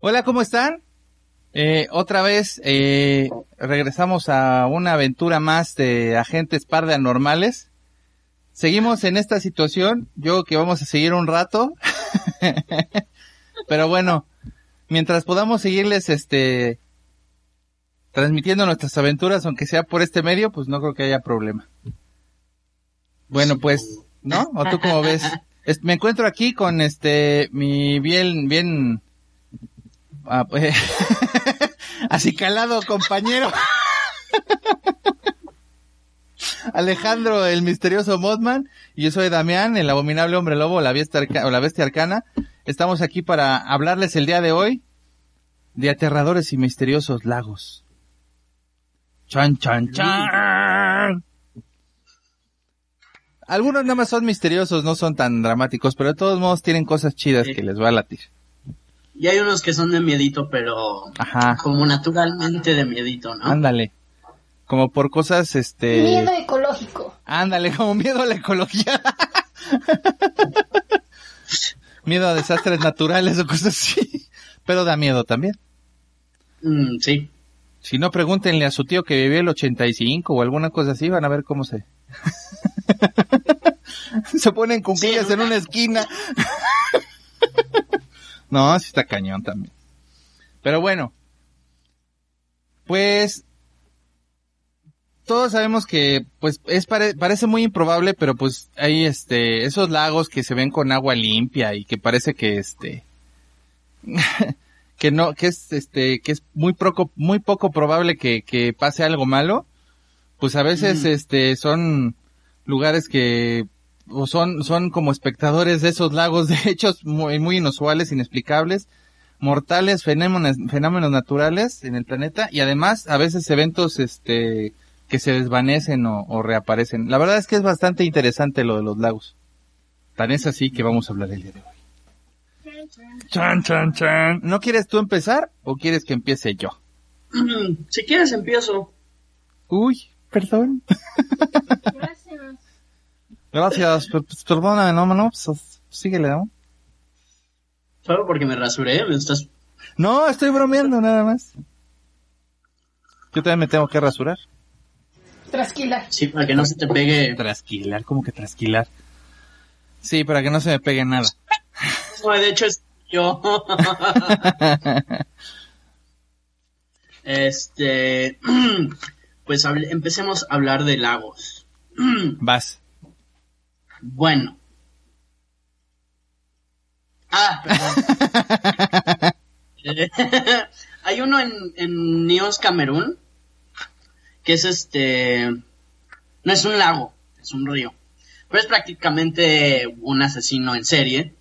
Hola, ¿cómo están? Eh, otra vez eh, regresamos a una aventura más de agentes paranormales. Seguimos en esta situación, yo que vamos a seguir un rato, pero bueno, mientras podamos seguirles este transmitiendo nuestras aventuras, aunque sea por este medio, pues no creo que haya problema. Bueno, pues, ¿no? ¿O tú cómo ves? Es- me encuentro aquí con este mi bien bien ah, pues, acicalado compañero. Alejandro el misterioso Mothman y yo soy Damián el abominable hombre lobo la bestia, arca- o la bestia arcana. Estamos aquí para hablarles el día de hoy de aterradores y misteriosos lagos. Chan chan chan. Algunos nada más son misteriosos no son tan dramáticos pero de todos modos tienen cosas chidas que les va a latir Y hay unos que son de miedito, pero Ajá. como naturalmente de miedito, ¿no? Ándale. Como por cosas, este... Miedo ecológico. Ándale, como miedo a la ecología. miedo a desastres naturales o cosas así. Pero da miedo también. Mm, sí. Si no, pregúntenle a su tío que vivió el 85 o alguna cosa así, van a ver cómo se... se ponen cuclillas Sí, en una esquina. no, sí está cañón también. Pero bueno. Pues todos sabemos que pues es pare- parece muy improbable, pero pues hay este esos lagos que se ven con agua limpia y que parece que este que no que es este que es muy poco muy poco probable que, que pase algo malo, pues a veces este son lugares que son son como espectadores de esos lagos de hechos muy muy inusuales, inexplicables, mortales, fenómenos fenómenos naturales en el planeta y además a veces eventos este que se desvanecen o, o reaparecen. La verdad es que es bastante interesante lo de los lagos. Tan es así que vamos a hablar el día de hoy. Chan, chan, chan. ¿No quieres tú empezar o quieres que empiece yo? si quieres empiezo. Uy, perdón. Gracias. Pues, perdona, no, no, pues, síguele, ¿no? Solo porque me rasuré, me estás... No, estoy bromeando nada más. Yo también me tengo que rasurar. Trasquilar. Sí, para que no se te pegue... Trasquilar, ¿cómo que trasquilar? Sí, para que no se me pegue nada. No, de hecho es yo. este... Pues hable- empecemos a hablar de lagos. Vas. Bueno. Ah, perdón. Hay uno en, en Nios, Camerún, que es este... No es un lago, es un río. Pero es prácticamente un asesino en serie.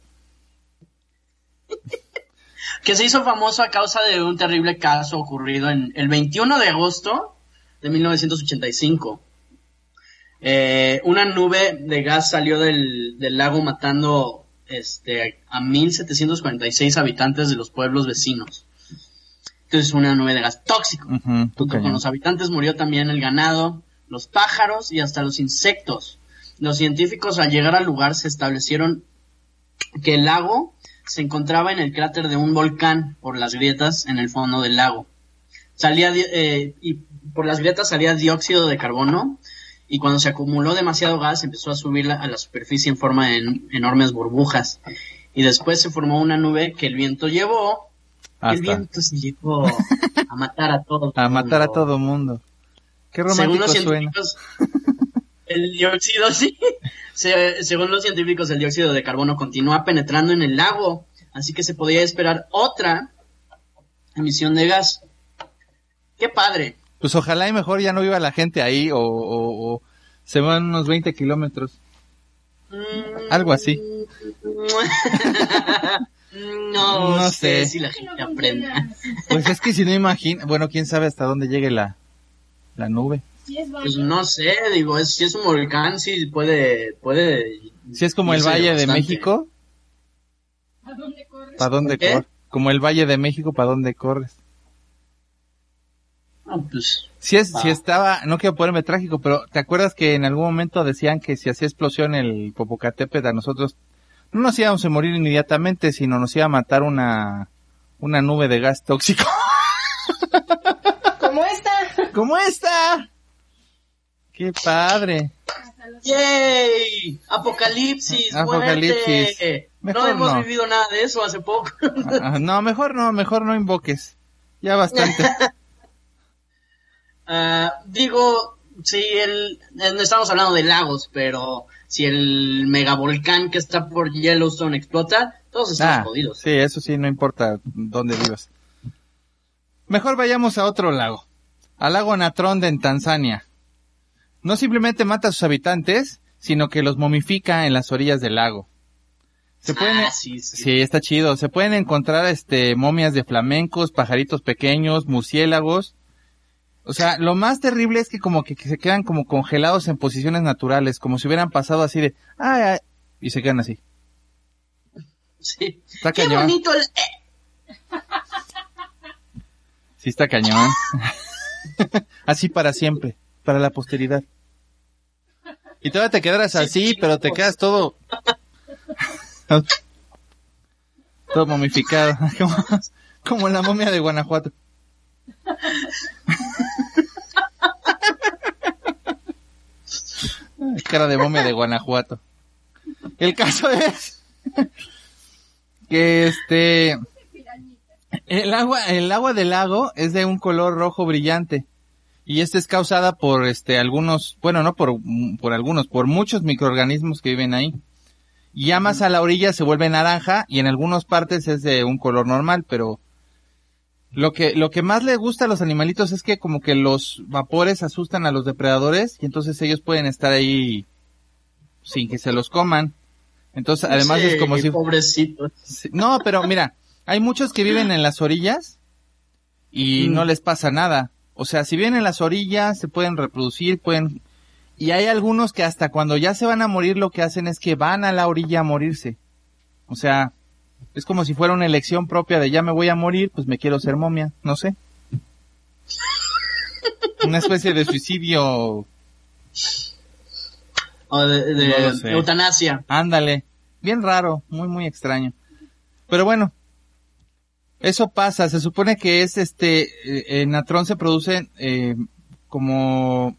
que se hizo famoso a causa de un terrible caso ocurrido en el 21 de agosto de 1985. Eh, una nube de gas salió del, del lago matando este, a 1746 habitantes de los pueblos vecinos. Entonces una nube de gas tóxico. Junto con los habitantes murió también el ganado, los pájaros y hasta los insectos. Los científicos al llegar al lugar se establecieron que el lago se encontraba en el cráter de un volcán por las grietas en el fondo del lago. salía eh, y por las grietas salía dióxido de carbono y cuando se acumuló demasiado gas empezó a subir a la superficie en forma de en- enormes burbujas y después se formó una nube que el viento llevó el viento se llevó a matar a todos a matar a todo mundo. Qué según los suena. científicos, el dióxido, sí. Se- según los científicos, el dióxido de carbono continúa penetrando en el lago, así que se podía esperar otra emisión de gas. ¡Qué padre! Pues ojalá y mejor ya no viva la gente ahí o, o- o se van unos 20 kilómetros. Mm, Algo así. no, No sé, sé. si la gente aprende. Pues es que si no imagina, bueno, quién sabe hasta dónde llegue la, la nube. Pues no sé, digo, es, si es un volcán, sí puede, puede. Si es como el Valle de. México, ¿A dónde corres? ¿para dónde ¿Qué? corres? Como el Valle de México, ¿para dónde corres? No, pues, Si es, Ah. si estaba, no quiero ponerme trágico, pero ¿te acuerdas que en algún momento decían que si hacía explosión el Popocatépetl a nosotros no nos íbamos a morir inmediatamente, sino nos iba a matar una, una nube de gas tóxico? Como esta. ¿Cómo está? ¡Qué padre! ¡Yay! Apocalipsis, Apocalipsis. muerte. Mejor no hemos no. vivido nada de eso hace poco. Ah, No, mejor no, mejor no invoques. Ya bastante. Ah, digo, si el, eh, no estamos hablando de lagos, pero si el megavolcán que está por Yellowstone explota, todos estamos Ah, jodidos. sí, eso sí, no importa dónde vivas. Mejor vayamos a otro lago. Al lago Natronde en Tanzania. No simplemente mata a sus habitantes, sino que los momifica en las orillas del lago. Se pueden, Ah, sí, sí. sí, está chido. Se pueden encontrar este momias de flamencos, pajaritos pequeños, murciélagos. O sea, lo más terrible es que como que, que se quedan como congelados en posiciones naturales, como si hubieran pasado así de, ay, ay, y se quedan así. Sí. Está Qué cañón. bonito el... eh, Sí está cañón. así para siempre, para la posteridad. Y todavía te quedarás así, pero te quedas todo... todo momificado. como, como la momia de Guanajuato. Cara de momia de Guanajuato. El caso es que este... El agua, el agua del lago es de un color rojo brillante. Y esta es causada por este algunos, bueno, no por, por algunos, por muchos microorganismos que viven ahí. Y ya más a la orilla se vuelve naranja y en algunas partes es de un color normal, pero lo que, lo que más le gusta a los animalitos es que como que los vapores asustan a los depredadores y entonces ellos pueden estar ahí sin que se los coman. Entonces, además sí, es como si Pobrecito. Sí, No, pero mira, hay muchos que viven en las orillas y Mm. no les pasa nada. O sea, si viven en las orillas, se pueden reproducir, pueden... Y hay algunos que hasta cuando ya se van a morir lo que hacen es que van a la orilla a morirse. O sea, es como si fuera una elección propia de ya me voy a morir, pues me quiero ser momia, no sé. Una especie de suicidio, O de, No eutanasia. ándale, bien raro, muy muy extraño. Pero bueno, eso pasa, se supone que es este, eh, en Natrón se produce eh, como,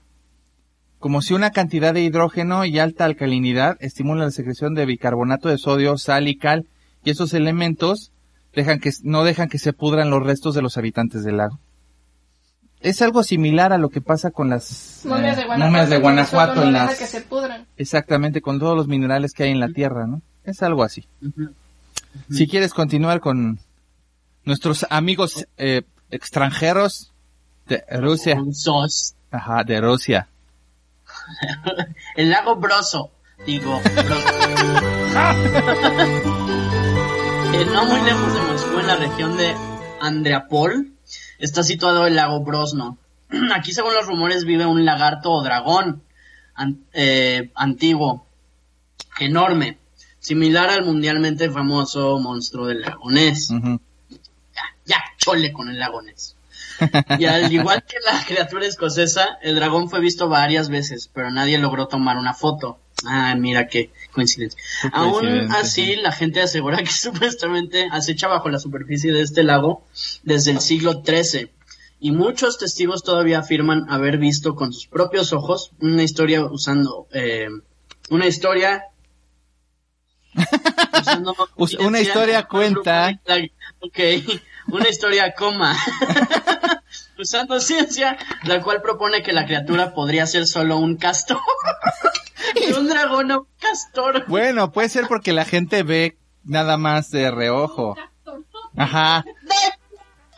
como si una cantidad de hidrógeno y alta alcalinidad estimula la secreción de bicarbonato de sodio, sal y cal, y esos elementos dejan que, no dejan que se pudran los restos de los habitantes del lago. Es algo similar a lo que pasa con las Momias de eh, Guanajuato. momias de en las, que se pudran. exactamente con todos los minerales que hay en la tierra, ¿no? Es algo así. Si quieres continuar con nuestros amigos eh, extranjeros de Rusia, ajá, de Rusia. El lago Broso. Digo, Broso. Eh, no muy lejos de Moscú, en la región de Andreapol, está situado el lago Brosno. Aquí, según los rumores, vive un lagarto o dragón an- eh, antiguo, enorme, similar al mundialmente famoso monstruo del lago Ness. Ujú. Ya, ya, chole con el lago Ness. Y al igual que la criatura escocesa, el dragón fue visto varias veces, pero nadie logró tomar una foto. Ah, mira qué coincidencia. Aún así, sí. la gente asegura que supuestamente acecha bajo la superficie de este lago desde el siglo XIII y muchos testigos todavía afirman haber visto con sus propios ojos una historia usando eh, una historia una historia cuenta. Ok, una historia coma. Usando ciencia, la cual propone que la criatura podría ser solo un castor. De un dragón o un castor. Bueno, puede ser porque la gente ve nada más de reojo. Ajá.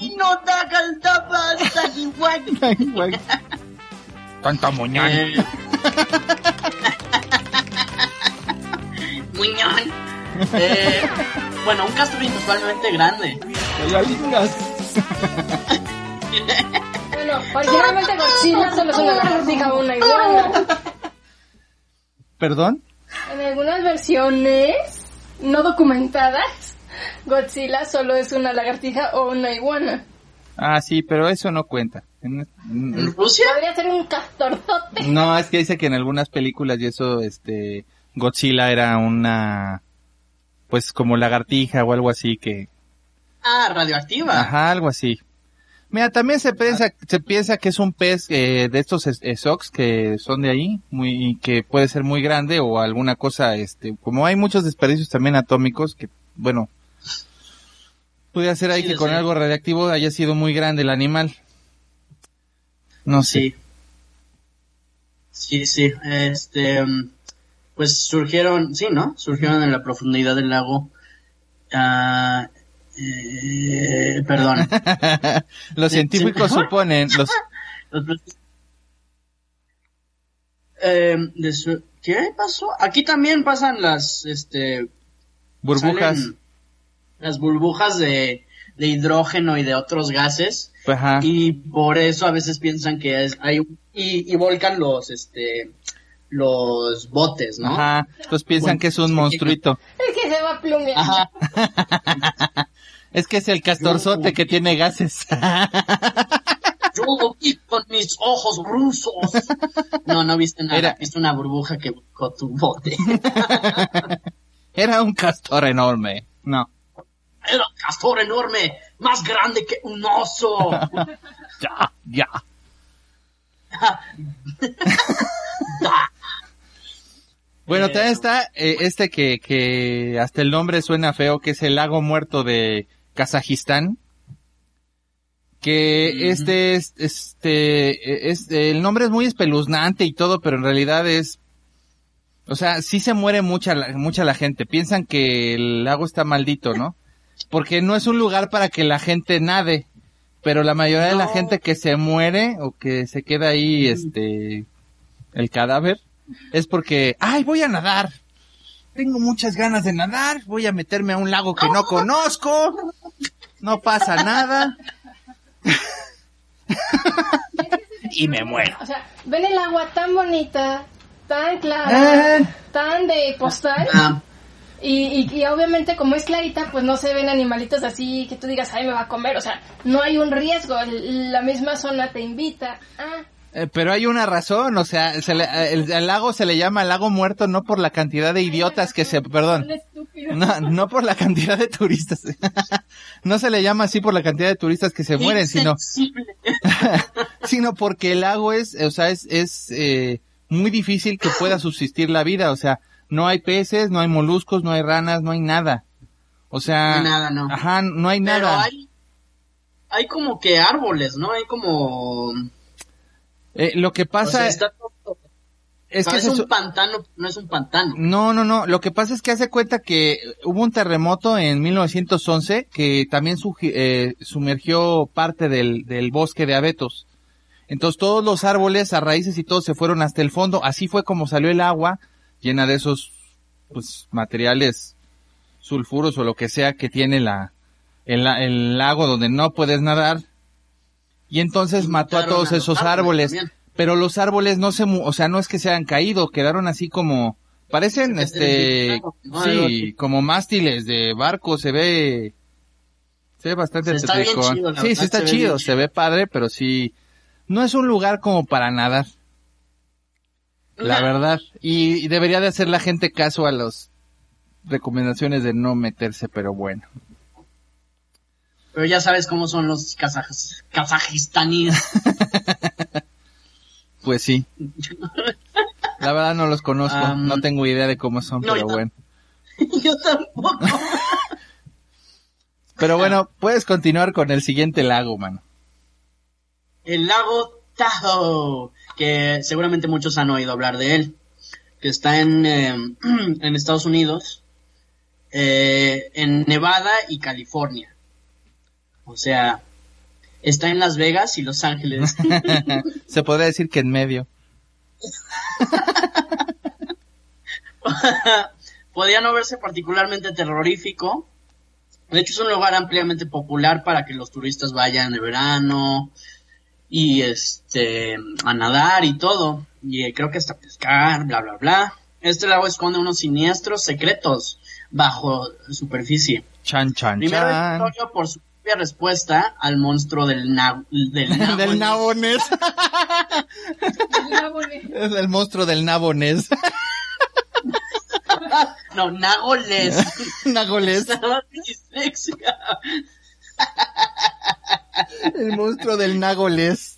Y no. Tanta moñón. Eh, Muñón. Eh, bueno, un castor inusualmente grande. Bueno, originalmente Godzilla solo es una lagartija o una iguana. ¿Perdón? En algunas versiones no documentadas, Godzilla solo es una lagartija o una iguana. Ah, sí, pero eso no cuenta. En- ¿En en- Rusia? Podría ser un castorzote. No, es que dice que en algunas películas y eso, este, Godzilla era una, pues como lagartija o algo así que, Ah, radioactiva. ajá, algo así. Mira, también se piensa, se piensa que es un pez eh, de estos es- esox que son de ahí, muy, y que puede ser muy grande o alguna cosa, este, como hay muchos desperdicios también atómicos que, bueno, puede ser ahí Sí, que con sé. algo radiactivo haya sido muy grande el animal. No sé. Sí. Sí, sí. Este, pues surgieron, sí, ¿no? Surgieron en la profundidad del lago. Ah, eh, perdón. los científicos suponen, los, Eh, de su- ¿Qué pasó? Aquí también pasan las, este, burbujas, las burbujas de, de hidrógeno y de otros gases. ajá, Y por eso a veces piensan que es, hay un- y, y volcan los, este, los botes, ¿no? ajá, entonces piensan Bueno, que es un monstruito. Es que se va. Ajá. Es que es el castorzote que tiene gases. Yo lo vi con mis ojos rusos. No, no viste nada. Era- Viste una burbuja que volcó tu bote. Era un castor enorme. No. Era un castor enorme, más grande que un oso. Ya, ya. Bueno, Eh, también está eh, este que, que hasta el nombre suena feo, que es el lago muerto de Kazajistán. Que este es, este, es, el nombre es muy espeluznante y todo, pero en realidad es, o sea, sí se muere mucha, la- mucha la gente. Piensan que el lago está maldito, ¿no? Porque no es un lugar para que la gente nade. Pero la mayoría de la gente que se muere o que se queda ahí, este, el cadáver, es porque, ay, voy a nadar. Tengo muchas ganas de nadar, voy a meterme a un lago que no conozco. No pasa nada. y me muero. O sea, ven el agua tan bonita, tan clara, Eh. tan de postal. Ah, Y, y, y obviamente como es clarita, pues no se ven animalitos así que tú digas, ay, me va a comer. O sea, no hay un riesgo. La misma zona te invita. Ah, Eh, pero hay una razón, o sea, se le- eh, el, el lago se le llama lago muerto no por la cantidad de idiotas que se, perdón, no, no por la cantidad de turistas, no se le llama así por la cantidad de turistas que se mueren, sino, sino porque el lago es, o sea, es, es eh, muy difícil que pueda subsistir la vida, o sea, no hay peces, no hay moluscos, no hay ranas, no hay nada. O sea, No hay nada, no. Ajá, no hay Pero nada. hay, hay como que árboles, ¿no? Hay como... Eh, lo que o pasa sea, está todo- es no que es un pantano, no es un pantano. No, no, no. Lo que pasa es que hace cuenta que hubo un terremoto en 1911 que también eh, sumergió parte del, del bosque de abetos. Entonces todos los árboles, a raíces y todo se fueron hasta el fondo. Así fue como salió el agua llena de esos pues materiales sulfuros o lo que sea que tiene la el, la- el lago donde no puedes nadar. Y entonces Y mató a todos a esos árboles. Pero los árboles no se, mu- o sea, no es que se hayan caído, quedaron así como, parecen, Se este, sí, como mástiles de barco, se ve, se ve bastante Se chido, Sí, sí está se chido, se ve padre, pero sí, no es un lugar como para nadar, la verdad. Y, y debería de hacer la gente caso a las recomendaciones de no meterse, pero bueno. Pero ya sabes cómo son los kazaj- kazajistaníes. Pues sí. La verdad no los conozco, no tengo idea de cómo son, no, pero yo- bueno. Yo tampoco. Pero bueno, puedes continuar con el siguiente lago, mano. El lago Tahoe, que seguramente muchos han oído hablar de él, que está en, eh, en Estados Unidos, eh, en Nevada y California. O sea, está en Las Vegas y Los Ángeles. Se podría decir que en medio. Podría no verse particularmente terrorífico. De hecho, es un lugar ampliamente popular para que los turistas vayan de verano y este a nadar y todo. Y eh, creo que hasta pescar, bla bla bla. Este lago esconde unos siniestros secretos bajo superficie. Chan, chan, Primero chan. por su propia respuesta al monstruo del na del nabo. del Nabonés. es el monstruo del Nabonés. No, Nagoles. Nagoles. Estaba dislexia. El monstruo del Nagoles.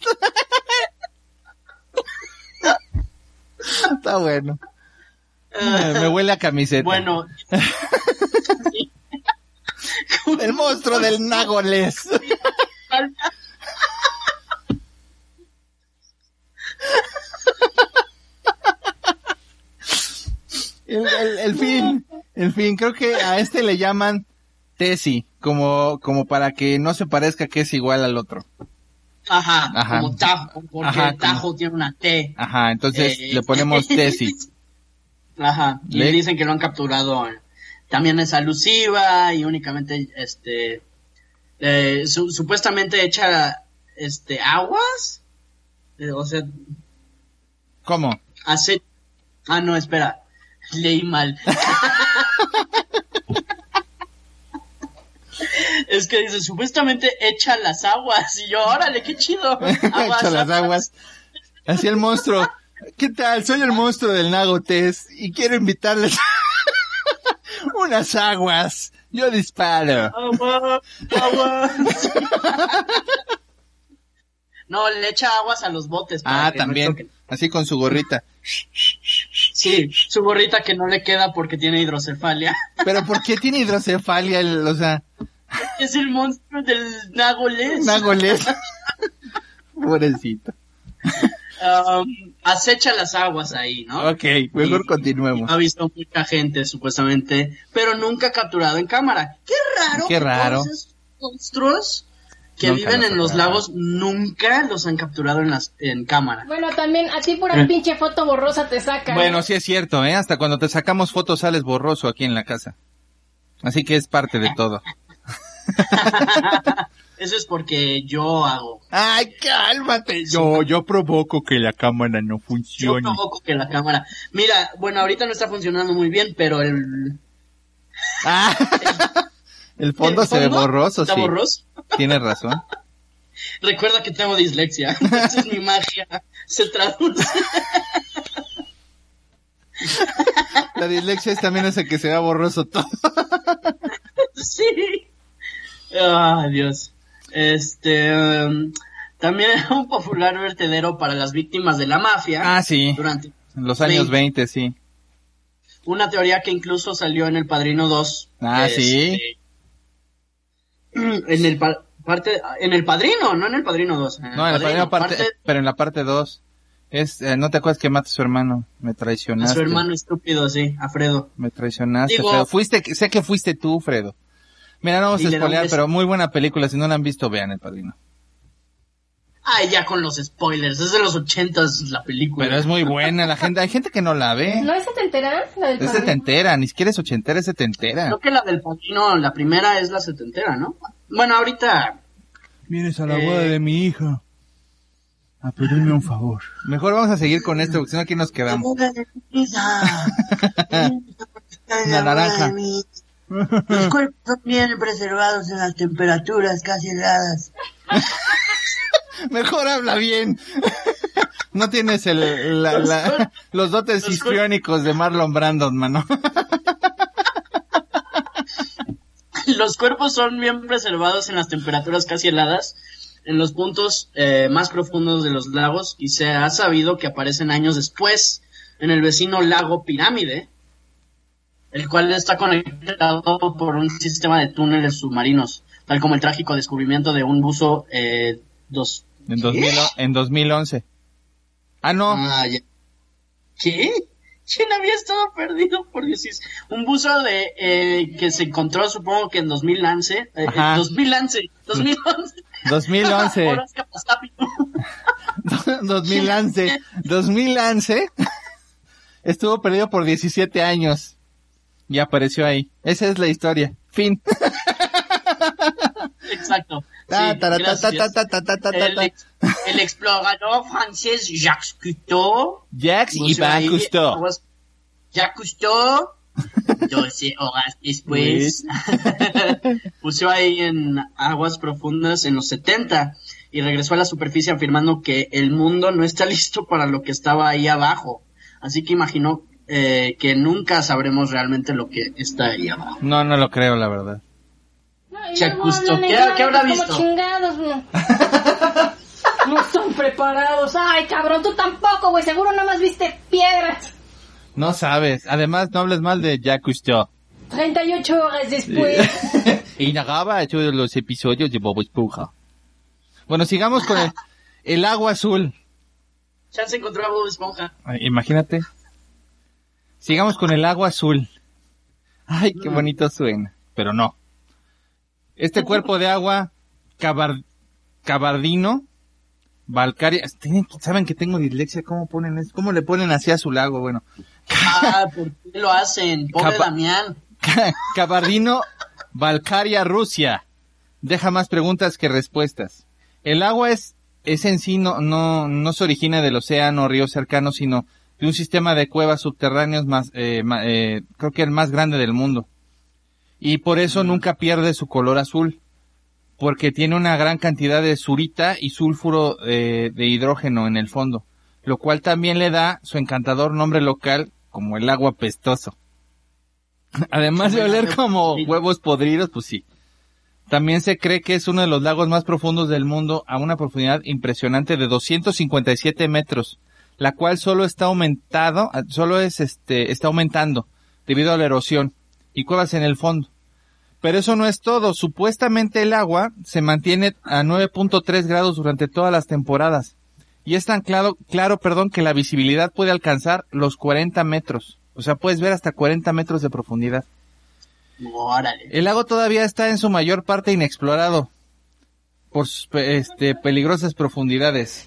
Está bueno. Me, me huele a camiseta. Bueno, El monstruo del Nagoles. El, el- el fin, el fin, creo que a este le llaman Tesi, como, como para que no se parezca que es igual al otro. Ajá, Ajá. como Tajo, porque Ajá, el Tajo tiene una T. Ajá, entonces Eh, le ponemos Tesi. Ajá, y Le- dicen que lo han capturado. También es alusiva y únicamente, este, eh, su- supuestamente echa, este, aguas. Eh, o sea, ¿Cómo? hace, ah, no, espera, leí mal. Es que dice, supuestamente echa las aguas. Y yo, órale, qué chido. Aguas, Echa las aguas. Así el monstruo. ¿Qué tal? Soy el monstruo del Nago Tess y quiero invitarles unas aguas. Yo disparo. Agua, aguas. No, le echa aguas a los botes. para Ah, que también. Así con su gorrita. Sí, su gorrita que no le queda porque tiene hidrocefalia. Pero ¿por qué tiene hidrocefalia? el- o sea, Es el monstruo del Nagoles. Nagoles. Pobrecito. Um, acecha las aguas ahí, ¿no? Ok, mejor Y- continuemos. Ha visto mucha gente, supuestamente, pero nunca capturado en cámara. Qué raro. Qué que raro. todos esos monstruos que Nunca viven los en los lagos nunca los han capturado en, las, en cámara. Bueno, también a ti pura pinche foto borrosa te saca. Bueno, ¿eh? sí es cierto, ¿eh? Hasta cuando te sacamos fotos sales borroso aquí en la casa. Así que es parte de todo. Eso es porque yo hago. Ay, cálmate. Yo, yo provoco que la cámara no Yo funcione. provoco que la cámara. Mira, bueno, ahorita no está funcionando muy bien, pero el. Ah. El fondo el se ve borroso, Está sí. borroso. Tienes razón. Recuerda que tengo dislexia. Esa es mi magia. Se traduce. La dislexia es también ese que se ve borroso todo. Sí. Ah, Dios. Este. um, también era un popular vertedero para las víctimas de la mafia. Ah, sí. Durante En los años Veinte. 20, sí. una teoría que incluso salió en El Padrino 2. Ah, sí. En el pa- parte, en el Padrino, no en el Padrino 2. En No, en la primera parte, parte pero en la parte 2. Es, eh, no te acuerdas que mata a su hermano. Me a traicionaste. su hermano estúpido, sí, a Fredo. Me traicionaste, Digo- Fredo. Fuiste, sé que fuiste tú, Fredo. Mira, no vamos a spoilear, pero muy buena película. Si no la han visto, vean El Padrino. Ay, ya con los spoilers, es de los ochentas la película. Pero es muy buena. La gente, hay gente que no la ve. ¿No es setentera? La del Es padrino? setentera, ni siquiera es ochentera, es setentera. Creo que la del Padrino, la primera es la setentera, ¿no? Bueno, ahorita Vienes a la boda de mi hija a pedirme un favor. Mejor vamos a seguir con esto, porque si no aquí nos quedamos. La naranja. Los cuerpos son bien preservados en las temperaturas casi heladas. Mejor habla bien. No tienes el, la- la- los dotes histriónicos de Marlon Brandon, mano. los cuerpos son bien preservados en las temperaturas casi heladas, en los puntos eh, más profundos de los lagos, y se ha sabido que aparecen años después en el vecino lago Pirámide, el cual está conectado por un sistema de túneles submarinos, tal como el trágico descubrimiento de un buzo eh, dos, En, 2000 en 2011. Ah, no. Ah, ya. ¿Qué? ¿Quién había estado perdido por 16? Un buzo de eh, que se encontró, supongo que en 2011. Eh, eh, Ajá. 2011. 2011. 2011. Horas Capastapi. 2011. 2011. Estuvo perdido por 17 años. Y apareció ahí. Esa es la historia. Fin. Exacto. El, explorador francés Jacques Cousteau. Jacques y Van Cousteau. Jacques Cousteau. 12 horas después. puso ahí en aguas profundas en los 70 y regresó a la superficie afirmando que el mundo no está listo para lo que estaba ahí abajo. Así que imaginó eh, que nunca sabremos realmente lo que está ahí abajo. No, no lo creo, la verdad. No, hablan ¿Qué- habrá como visto? chingados, no. No están preparados. Ay, cabrón, tú tampoco, güey. Seguro nada más viste piedras. No sabes. Además, no hables mal de Cousteau. 38 horas después. Y narraba hecho de los episodios de Bob Esponja. Bueno, sigamos con el, el agua azul. Ya se encontró a Bob Esponja. Ay, Imagínate. Sigamos con el agua azul. Ay, qué bonito suena. Pero no. Este cuerpo de agua cabar- cabardino, Valcaria, tienen- saben que tengo dislexia, ¿cómo ponen eso? ¿Cómo le ponen así a su lago? Bueno, Ah, ¿por qué lo hacen? Pobre Damián. Cabardino, Valcaria, Rusia. Deja más preguntas que respuestas. El agua es, es en sí no, no, no se origina del océano o río cercano, sino de un sistema de cuevas subterráneos más, eh, eh, creo que el más grande del mundo. Y por eso nunca pierde su color azul. Porque tiene una gran cantidad de surita y sulfuro eh, de hidrógeno en el fondo. Lo cual también le da su encantador nombre local como el agua pestoso. Además de oler como huevos podridos, pues sí. También se cree que es uno de los lagos más profundos del mundo a una profundidad impresionante de 257 metros, la cual solo está aumentado, ah, solo es este, está aumentando debido a la erosión y cuevas en el fondo. Pero eso no es todo. Supuestamente el agua se mantiene a 9.3 grados durante todas las temporadas. Y es tan claro, claro, perdón, que la visibilidad puede alcanzar los 40 metros. O sea, puedes ver hasta 40 metros de profundidad. Órale. El lago todavía está en su mayor parte inexplorado por sus pe- este, peligrosas profundidades.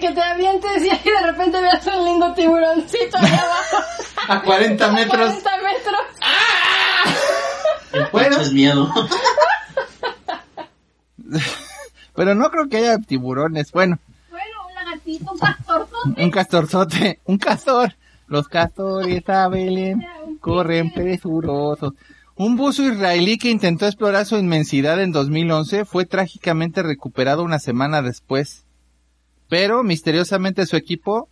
Que te avientes y ahí de repente veas un lindo tiburoncito allá abajo. A 40 A metros. 40 metros. Bueno. Es miedo. Pero no creo que haya tiburones. Bueno, Bueno, un lagartito, un pastorzote. un castorzote, un castor. Los castores a Belén corren presurosos. Un buzo israelí que intentó explorar su inmensidad en 2011 fue trágicamente recuperado una semana después. Pero misteriosamente su equipo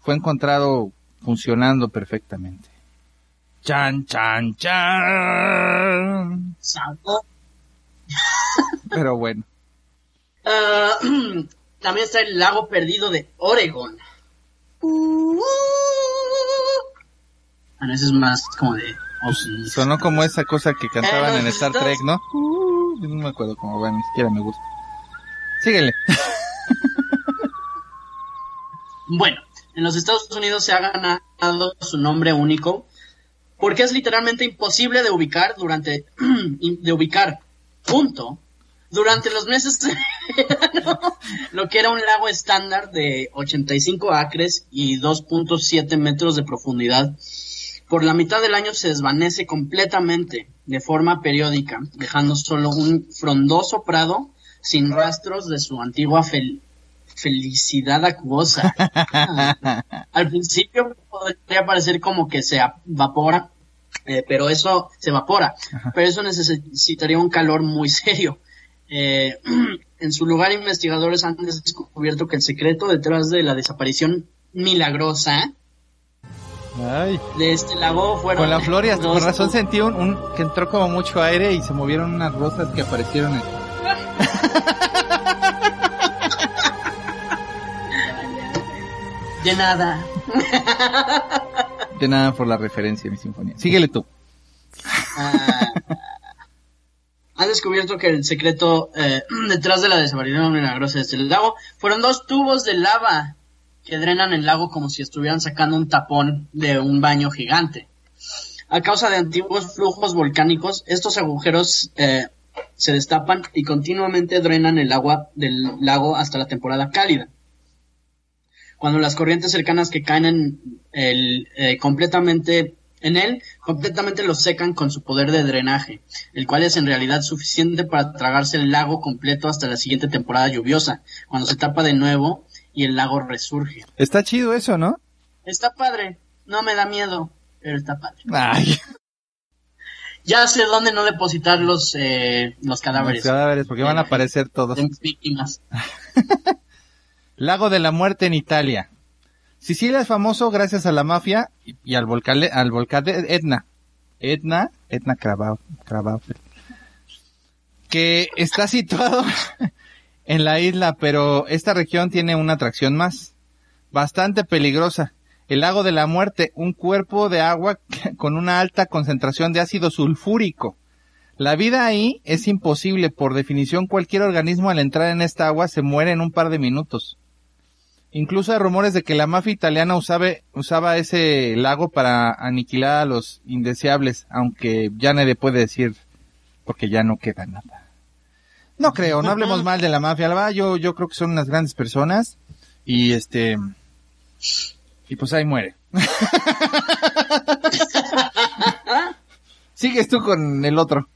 fue encontrado funcionando perfectamente. Chan, chan, chan. Santo. Pero bueno. Ah, también está el lago perdido de Oregon. Ah, no, ese es más como de ovnis. Sonó como esa cosa que cantaban Eh, en Star. Trek, ¿no? Uh, no me acuerdo cómo va, ni siquiera me gusta. Síguele. Bueno, en los Estados Unidos se ha ganado su nombre único porque es literalmente imposible de ubicar durante de ubicar punto durante los meses de verano, lo que era un lago estándar de 85 acres y 2.7 metros de profundidad. Por la mitad del año se desvanece completamente de forma periódica, dejando solo un frondoso prado sin rastros de su antigua fel- felicidad acuosa. Al principio podría parecer como que se evapora, eh, pero eso se evapora, pero eso necesitaría un calor muy serio. Eh, en su lugar, investigadores han descubierto que el secreto detrás de la desaparición milagrosa Ay. de este lago fueron... Con la flor y hasta dos con razón sentí un, un- que entró como mucho aire y se movieron unas rosas que aparecieron en... De nada. De nada por la referencia, mi sinfonía. Síguele tú. Ah, han descubierto que el secreto eh, detrás de la desaparición milagrosa de este lago fueron dos tubos de lava que drenan el lago como si estuvieran sacando un tapón de un baño gigante. A causa de antiguos flujos volcánicos, estos agujeros eh, se destapan y continuamente drenan el agua del lago hasta la temporada cálida. Cuando las corrientes cercanas que caen en el, eh, completamente en él, completamente lo secan con su poder de drenaje, el cual es en realidad suficiente para tragarse el lago completo hasta la siguiente temporada lluviosa, cuando se tapa de nuevo y el lago resurge. Está chido eso, ¿no? Está padre, no me da miedo, pero está padre. Ay, Ya sé dónde no depositar los, eh, los cadáveres los cadáveres, porque van a aparecer todos. víctimas. Lago de la Muerte en Italia. Sicilia es famoso gracias a la mafia y, al volcán, al volcán de Etna. Etna, Etna que está situado en la isla, pero esta región tiene una atracción más, bastante peligrosa. El lago de la muerte, un cuerpo de agua con una alta concentración de ácido sulfúrico. La vida ahí es imposible, por definición cualquier organismo al entrar en esta agua se muere en un par de minutos. Incluso hay rumores de que la mafia italiana usaba, usaba ese lago para aniquilar a los indeseables, aunque ya nadie puede decir, porque ya no queda nada. No creo, no hablemos mal de la mafia, la verdad, yo, yo creo que son unas grandes personas, y este, y pues ahí muere. Sigues tú con el otro.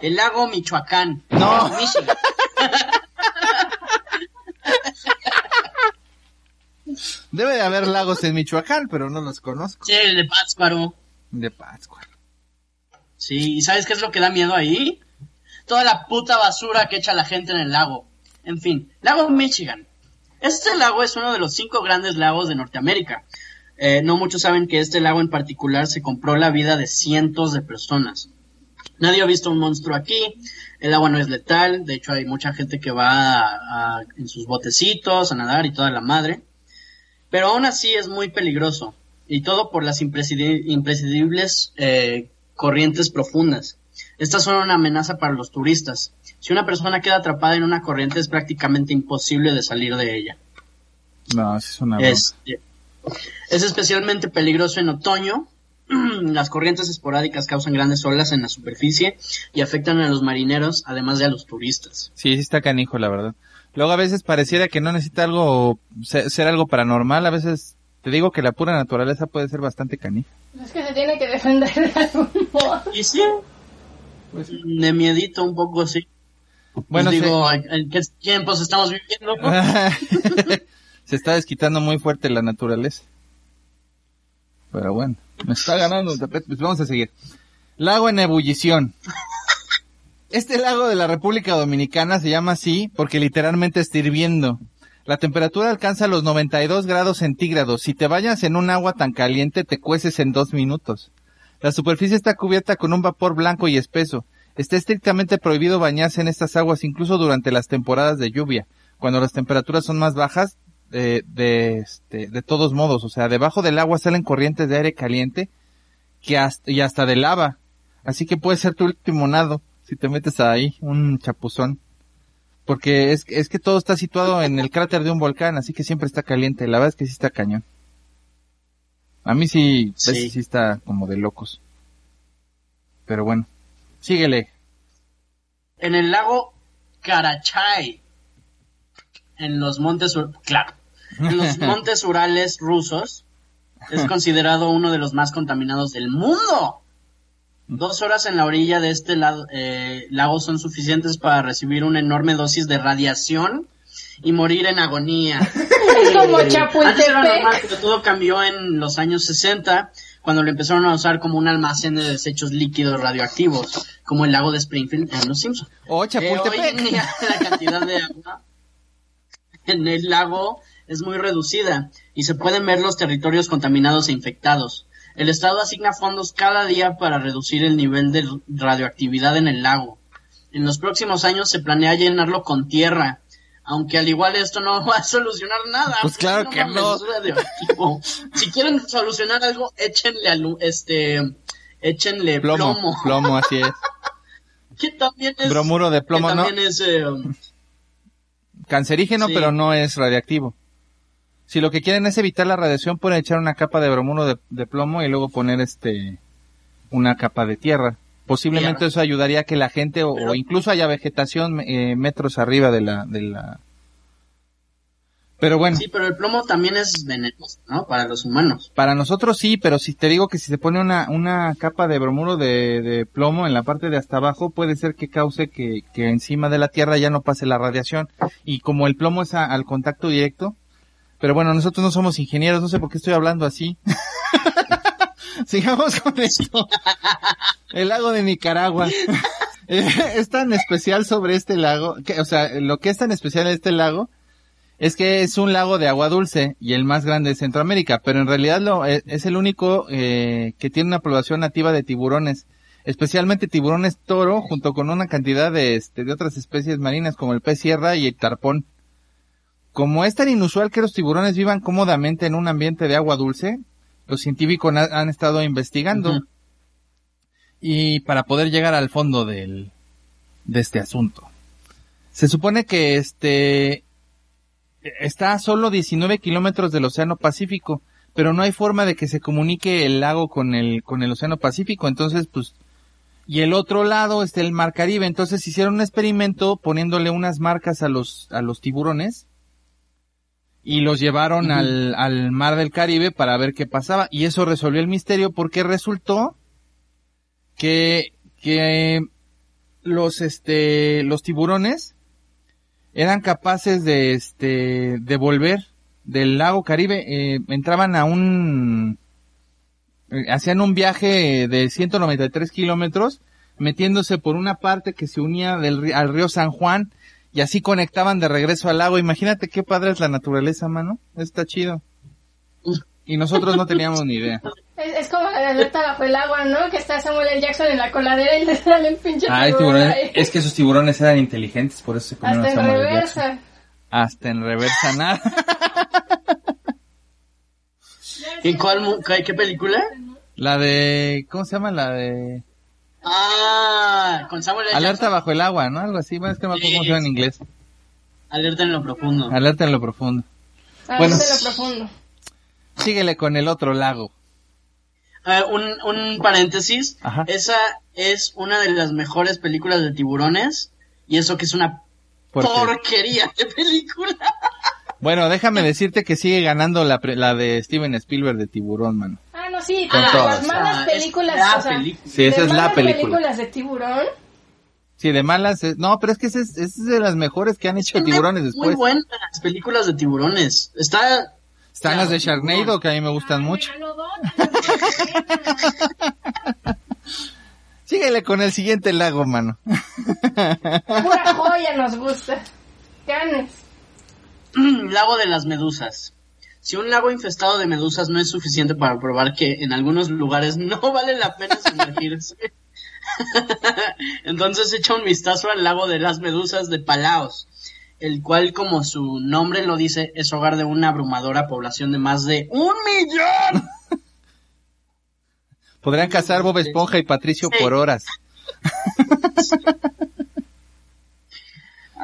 El lago Michoacán. No. Michigan. Debe de haber lagos en Michoacán, pero no los conozco. Sí, el de Pátzcuaro. De Pátzcuaro. Sí, ¿y sabes qué es lo que da miedo ahí? Toda la puta basura que echa la gente en el lago. En fin, lago Michigan. Este lago es uno de los cinco grandes lagos de Norteamérica. Eh, no muchos saben que este lago en particular se compró la vida de cientos de personas. Nadie ha visto un monstruo aquí. El agua no es letal. De hecho, hay mucha gente que va a- a- en sus botecitos a nadar y toda la madre. Pero aún así es muy peligroso. Y todo por las imprescindi- imprescindibles eh, corrientes profundas. Estas son una amenaza para los turistas. Si una persona queda atrapada en una corriente es prácticamente imposible de salir de ella. No, es una. Es, es especialmente peligroso en otoño. Las corrientes esporádicas causan grandes olas en la superficie y afectan a los marineros, además de a los turistas. Sí, sí está canijo, la verdad. Luego a veces pareciera que no necesita algo, ser, ser algo paranormal. A veces te digo que la pura naturaleza puede ser bastante canija. Es que se tiene que defender de algún modo. Y sí, pues, de miedito un poco, sí. Bueno, Pues se- digo, ¿en en qué tiempos estamos viviendo? se está desquitando muy fuerte la naturaleza. Pero bueno, me está ganando el tapete. Pues vamos a seguir. Lago en ebullición. Este lago de la República Dominicana se llama así porque literalmente está hirviendo. La temperatura alcanza los 92 grados centígrados. Si te bañas en un agua tan caliente, te cueces en dos minutos. La superficie está cubierta con un vapor blanco y espeso. Está estrictamente prohibido bañarse en estas aguas incluso durante las temporadas de lluvia, cuando las temperaturas son más bajas, eh, de, este, de todos modos. O sea, debajo del agua salen corrientes de aire caliente que hasta, y hasta de lava. Así que puede ser tu último nado si te metes ahí, un chapuzón. Porque es, es que todo está situado en el cráter de un volcán, así que siempre está caliente. La verdad es que sí está cañón. A mí sí, Sí. sí está como de locos. Pero bueno, síguele. En el lago Karachay, en los montes, claro, en los montes Urales rusos, es considerado uno de los más contaminados del mundo. Dos horas en la orilla de este lado- eh, lago son suficientes para recibir una enorme dosis de radiación y morir en agonía. Es como Antes era normal, Chapultepec. pero todo cambió en los años 60, cuando lo empezaron a usar como un almacén de desechos líquidos radioactivos, como el lago de Springfield en Los Simpsons. Oh, Eh, hoy en Chapultepec. día la cantidad de agua en el lago es muy reducida y se pueden ver los territorios contaminados e infectados. El Estado asigna fondos cada día para reducir el nivel de radioactividad en el lago. En los próximos años se planea llenarlo con tierra, aunque al igual esto no va a solucionar nada. Pues claro que no. si quieren solucionar algo, échenle alu- este échenle Plomo, plomo, plomo, así es. que también es Bromuro de plomo, que ¿no? también es eh, Cancerígeno, Sí. pero no es radiactivo. Si lo que quieren es evitar la radiación, pueden echar una capa de bromuro de, de plomo y luego poner este una capa de tierra. Posiblemente Tierra. eso ayudaría a que la gente o, Pero- o incluso haya vegetación eh, metros arriba de la de la. Pero bueno, sí, pero el plomo también es venenoso, ¿no? Para los humanos. para nosotros sí, pero si te digo que si se pone una una capa de bromuro de, de plomo en la parte de hasta abajo, puede ser que cause que, que encima de la tierra ya no pase la radiación y como el plomo es a- al contacto directo, pero bueno, nosotros no somos ingenieros, no sé por qué estoy hablando así. Sigamos con esto. El lago de Nicaragua. Es tan especial sobre este lago, que, o sea, lo que es tan especial de este lago es que es un lago de agua dulce y el más grande de Centroamérica, pero en realidad lo, es, es el único eh, que tiene una población nativa de tiburones, especialmente tiburones toro, junto con una cantidad de, este, de otras especies marinas como el pez sierra y el tarpón. Como es tan inusual que los tiburones vivan cómodamente en un ambiente de agua dulce, los científicos han estado investigando y para poder llegar al fondo del, de este asunto. Se supone que este está a solo 19 kilómetros del Océano Pacífico, pero no hay forma de que se comunique el lago con el con el Océano Pacífico, entonces pues y el otro lado está el Mar Caribe, entonces hicieron un experimento poniéndole unas marcas a los a los tiburones y los llevaron al, al Mar del Caribe para ver qué pasaba. Y eso resolvió el misterio porque resultó que que los este los tiburones eran capaces de este de volver del lago Caribe. Eh, entraban a un eh, hacían un viaje de 193 kilómetros metiéndose por una parte que se unía del, al río San Juan y así conectaban de regreso al lago. Imagínate qué padre es la naturaleza, mano. Está chido. Y nosotros no teníamos ni idea. Es, es como la alerta bajo el agua, ¿no? Que está Samuel L. Jackson en la coladera y le sale el pinche Ah, tiburón ahí. es que esos tiburones eran inteligentes, por eso se comieron Hasta a en Samuel L. Jackson. reversa. Hasta en reversa nada. ¿En cuál, qué película? La de, ¿cómo se llama? La de Ah, con Samuel L. Alerta Jackson. bajo el agua, ¿no? Algo así, bueno, es que no me acuerdo cómo en inglés. Alerta en lo profundo. Alerta en lo profundo. Bueno. de lo profundo. Síguele con el otro lago. Un, un paréntesis. Ajá. Esa es una de las mejores películas de tiburones. Y eso que es una Porque- porquería de película. Bueno, déjame decirte que sigue ganando la, pre- la de Steven Spielberg de Tiburón, mano. Ah, sí, Con todas. las malas Ah, es películas, la o sea, película. Sí, esa de es la malas película. películas de tiburón. Sí, de malas. es- No, pero es que esa es, esa es de las mejores que han hecho Tiene tiburones Muy después. buenas las películas de tiburones. Está. Están las de Sharknado, que a mí me gustan mucho. Síguele con el siguiente lago, mano. Pura joya nos gusta. Canes. lago de las medusas. Si un lago infestado de medusas no es suficiente para probar que en algunos lugares no vale la pena sumergirse, entonces echa un vistazo al lago de las medusas de Palaos, el cual, como su nombre lo dice, es hogar de una abrumadora población de más de un millón. Podrían cazar Bob Esponja y Patricio Sí. por horas.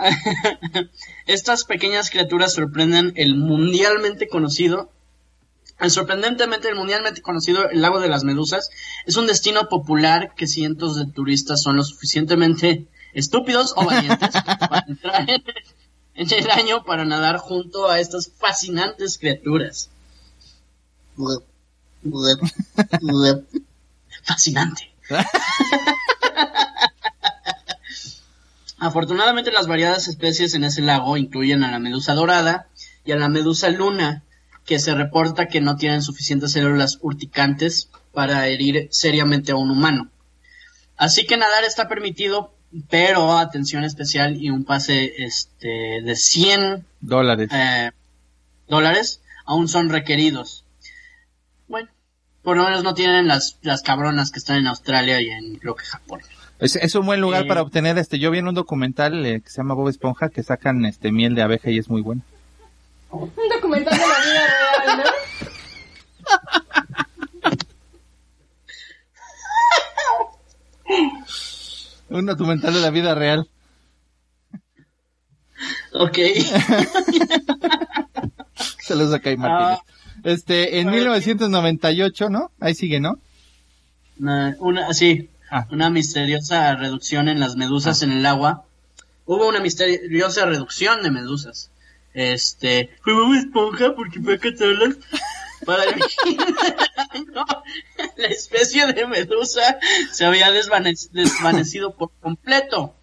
Estas pequeñas criaturas sorprenden el mundialmente conocido, el sorprendentemente el mundialmente conocido el lago de las medusas es un destino popular que cientos de turistas son lo suficientemente estúpidos o valientes para entrar en, en el año para nadar junto a estas fascinantes criaturas. Fascinante. Afortunadamente las variadas especies en ese lago incluyen a la medusa dorada y a la medusa luna, que se reporta que no tienen suficientes células urticantes para herir seriamente a un humano. Así que nadar está permitido, pero atención especial y un pase este de 100 Dólares. eh, dólares aún son requeridos. Bueno, por lo menos no tienen las, las cabronas que están en Australia y en creo que Japón. Es, es un buen lugar Eh. para obtener este. Yo vi en un documental eh, que se llama Bob Esponja que sacan este miel de abeja y es muy bueno. Un documental de la vida real, ¿no? Un documental de la vida real. Ok. Saludos a Kai Martínez. Ah. Este, en 1998, ¿no? Ahí sigue, ¿no? una, una- sí, Ah. una misteriosa reducción en las medusas en el agua. Hubo una misteriosa reducción de medusas. Este, fue Bob Esponja porque fue a cazarlas para No, la especie de medusa se había desvane- desvanecido por completo.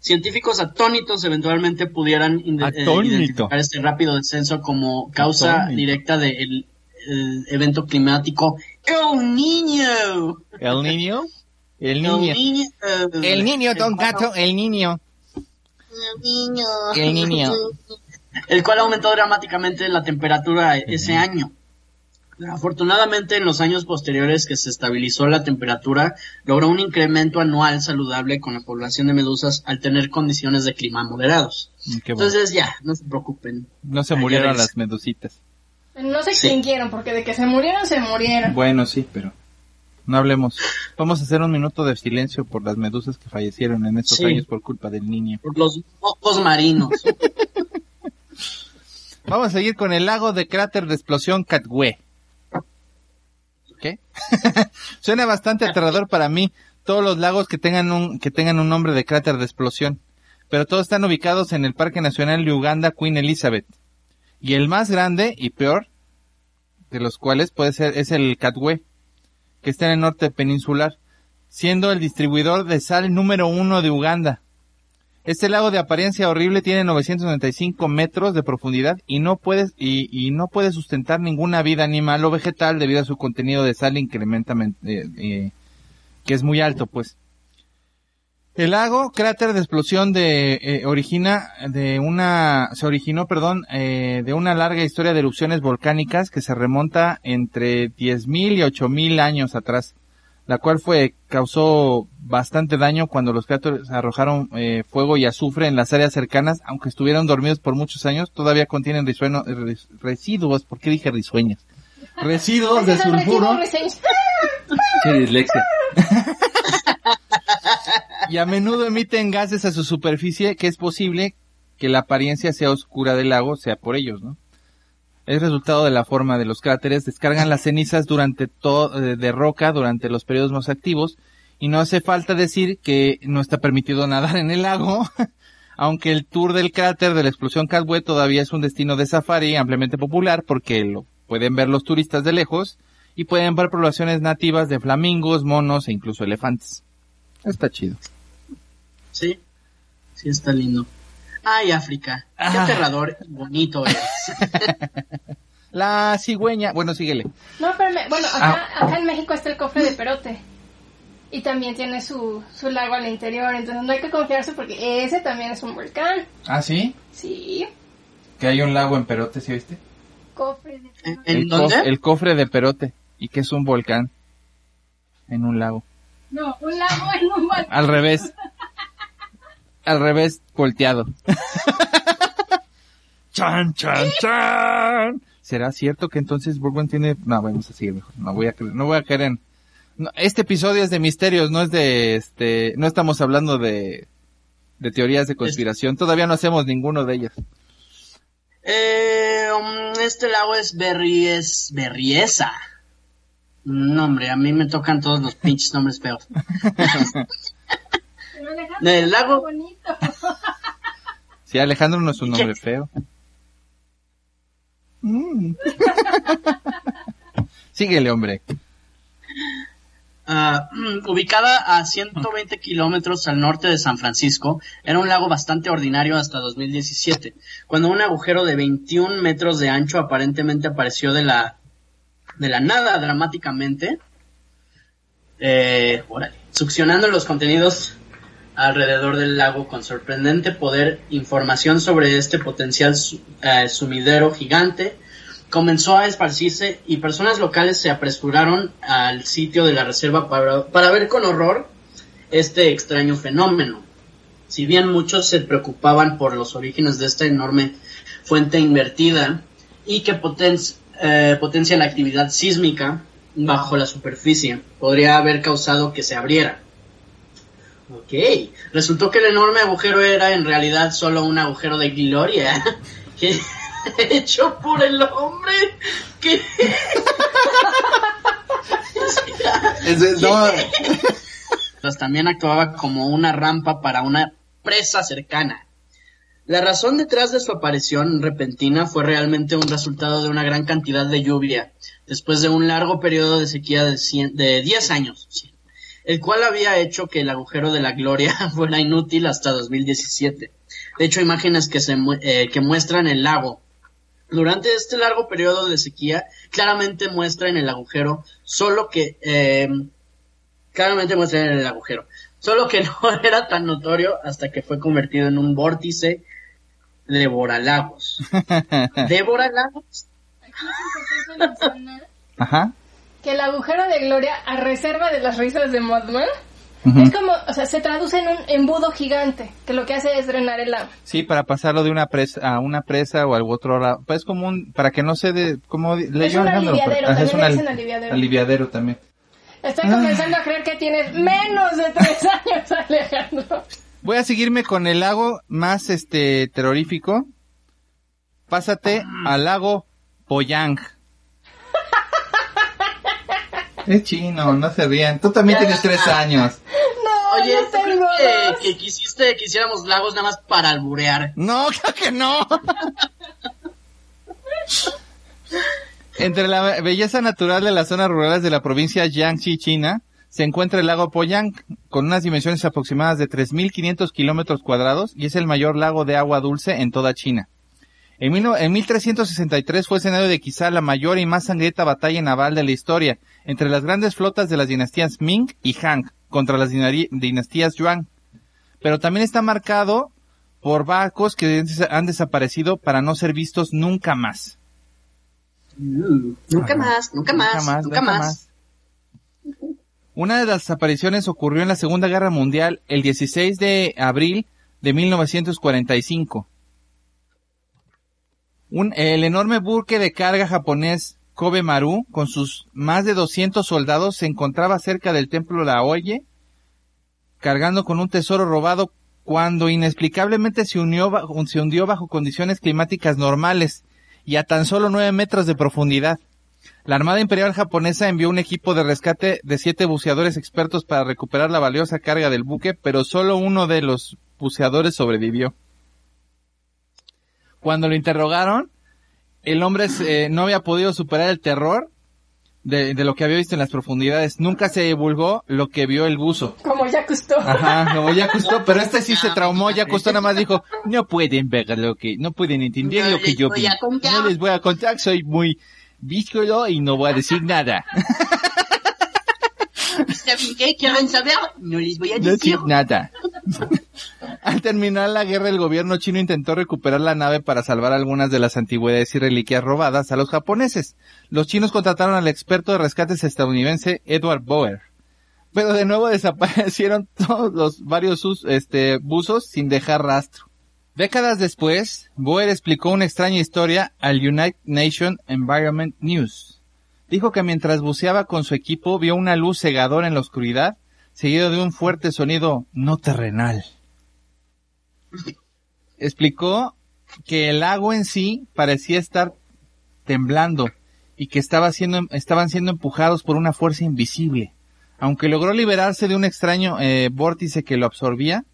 Científicos atónitos eventualmente pudieran eh, Atónito. identificar este rápido descenso como causa Atónito. directa del el evento climático El Niño. El niño. El El niño. niño. El niño, don El cual- gato, el niño. El niño. El cual aumentó dramáticamente la temperatura ese año. Afortunadamente, en los años posteriores que se estabilizó la temperatura, logró un incremento anual saludable con la población de medusas al tener condiciones de clima moderados. Mm, Qué bueno. Entonces ya, no se preocupen. No se murieron las medusitas. No se Sí. extinguieron, porque de que se murieron, se murieron. Bueno, sí, pero no hablemos. Vamos a hacer un minuto de silencio por las medusas que fallecieron en estos Sí. años por culpa del niño. Por los mocos marinos. Vamos a seguir con el lago de cráter de explosión Katwe. ¿Qué? Suena bastante aterrador para mí todos los lagos que tengan un que tengan un nombre de cráter de explosión, pero todos están ubicados en el Parque Nacional de Uganda Queen Elizabeth. Y el más grande y peor de los cuales puede ser es el Katwe, que está en el norte peninsular, siendo el distribuidor de sal número uno de Uganda. Este lago de apariencia horrible tiene 995 metros de profundidad y no puede, y, y no puede sustentar ninguna vida animal o vegetal debido a su contenido de sal incrementamente, eh, eh, que es muy alto, pues. El lago, cráter de explosión de, eh, origina de una, se originó, perdón, eh, de una larga historia de erupciones volcánicas que se remonta entre 10.000 y 8.000 años atrás la cual fue causó bastante daño cuando los cráteres arrojaron eh, fuego y azufre en las áreas cercanas, aunque estuvieron dormidos por muchos años, todavía contienen risueno- eh, res- residuos, ¿por qué dije risueños? Residuos de sulfuro. Sí, dislexia. y a menudo emiten gases a su superficie que es posible que la apariencia sea oscura del lago sea por ellos, ¿no? Es resultado de la forma de los cráteres, descargan las cenizas durante todo eh, de roca durante los periodos más activos y no hace falta decir que no está permitido nadar en el lago, aunque el tour del cráter de la explosión Cadway todavía es un destino de safari ampliamente popular porque lo pueden ver los turistas de lejos y pueden ver poblaciones nativas de flamingos, monos e incluso elefantes. Está chido. Sí, sí está lindo. Ay, África, qué Ah. aterrador y bonito es. La cigüeña, bueno, síguele. No, pero me- bueno, acá, Ah. acá en México está el cofre de Perote. Y también tiene su, su lago al interior, entonces no hay que confiarse porque ese también es un volcán. ¿Ah, sí? Sí, Que hay un lago en Perote, ¿sí viste? cofre de ¿En, Perote. en el, dónde? cof- el cofre de Perote. Y que es un volcán. En un lago. No, un lago en un volcán. Al revés. Al revés, volteado. chan, chan, chan. ¿Será cierto que entonces Burgund tiene... No, vamos a seguir mejor. No voy a creer, no voy a caer en... No, este episodio es de misterios, no es de este... No estamos hablando de... De teorías de conspiración. Todavía no hacemos ninguno de ellos. Eh, um, este lago es Berries, Berriesa. No, hombre, a mí me tocan todos los pinches nombres feos. Pero Alejandro, Del lago- bonito. Sí, Alejandro no es un ¿Qué? nombre feo. Mm. Síguele, hombre. Ah, ubicada a 120 kilómetros al norte de San Francisco, era un lago bastante ordinario hasta 2017, cuando un agujero de 21 metros de ancho aparentemente apareció de la, de la nada dramáticamente, eh, órale, succionando los contenidos alrededor del lago con sorprendente poder, información sobre este potencial eh, sumidero gigante comenzó a esparcirse y personas locales se apresuraron al sitio de la reserva para, para ver con horror este extraño fenómeno. Si bien muchos se preocupaban por los orígenes de esta enorme fuente invertida y que eh, potencia la actividad sísmica bajo la superficie, podría haber causado que se abriera. Ok, resultó que el enorme agujero era en realidad solo un agujero de gloria. Que hecho por el hombre. Que pues también actuaba como una rampa para una presa cercana. La razón detrás de su aparición repentina fue realmente un resultado de una gran cantidad de lluvia, después de un largo periodo de sequía de, de 10 años, el cual había hecho que el agujero de la gloria fuera inútil hasta 2017. De hecho, imágenes que, se, eh, que muestran el lago durante este largo periodo de sequía claramente muestran el agujero, solo que eh, claramente muestran el agujero, solo que no era tan notorio hasta que fue convertido en un vórtice Devoralagos. Devoralagos. Ajá. Que el agujero de Gloria, a reserva de las risas de Mothman, es como, o sea, se traduce en un embudo gigante, que lo que hace es drenar el agua. Sí, para pasarlo de una presa a una presa o al otro lado. Pues como un, para que no se de, como es un aliviadero, también es un aliviadero. aliviadero también. Estoy comenzando a creer que tienes menos de tres años, Alejandro. Voy a seguirme con el lago más este terrorífico. Pásate al lago Poyang. Es chino, no se rían. Tú también tienes tres años. No, Oye, no tengo que, que, quisiste que hiciéramos lagos nada más para alburear? No, creo que no. Entre la belleza natural de las zonas rurales de la provincia Jiangxi, China, se encuentra el lago Poyang, con unas dimensiones aproximadas de 3.500 kilómetros cuadrados y es el mayor lago de agua dulce en toda China. En, 1363 fue escenario de quizá la mayor y más sangrienta batalla naval de la historia entre las grandes flotas de las dinastías Ming y Han contra las dinastías Yuan. Pero también está marcado por barcos que han desaparecido para no ser vistos nunca más. nunca, más, nunca más, nunca más. Una de las apariciones ocurrió en la Segunda Guerra Mundial el 16 de abril de 1945. El enorme buque de carga japonés Kobe Maru, con sus más de 200 soldados, se encontraba cerca del templo Laoye, cargando con un tesoro robado cuando inexplicablemente se, unió, se hundió bajo condiciones climáticas normales y a tan solo 9 metros de profundidad. La Armada Imperial japonesa envió un equipo de rescate de siete buceadores expertos para recuperar la valiosa carga del buque, pero solo uno de los buceadores sobrevivió. Cuando lo interrogaron, el hombre eh, no había podido superar el terror de, lo que había visto en las profundidades. Nunca se divulgó lo que vio el buzo. Como ya costó. Ajá, como ya costó, pero este sí se traumó, ya costó nada más dijo, no pueden ver lo que, no pueden entender lo que yo vi. No les voy a contar, soy muy, víscolo y no voy a decir nada. qué? ¿Quieren saber? No les voy a decir. nada. Al terminar la guerra, el gobierno chino intentó recuperar la nave para salvar algunas de las antigüedades y reliquias robadas a los japoneses. Los chinos contrataron al experto de rescates estadounidense Edward Boer. Pero de nuevo desaparecieron todos los varios este, buzos sin dejar rastro. Décadas después, Boer explicó una extraña historia al United Nations Environment News. Dijo que mientras buceaba con su equipo vio una luz cegadora en la oscuridad, seguido de un fuerte sonido no terrenal. Explicó que el lago en sí parecía estar temblando y que estaba siendo, estaban siendo empujados por una fuerza invisible. Aunque logró liberarse de un extraño eh, vórtice que lo absorbía,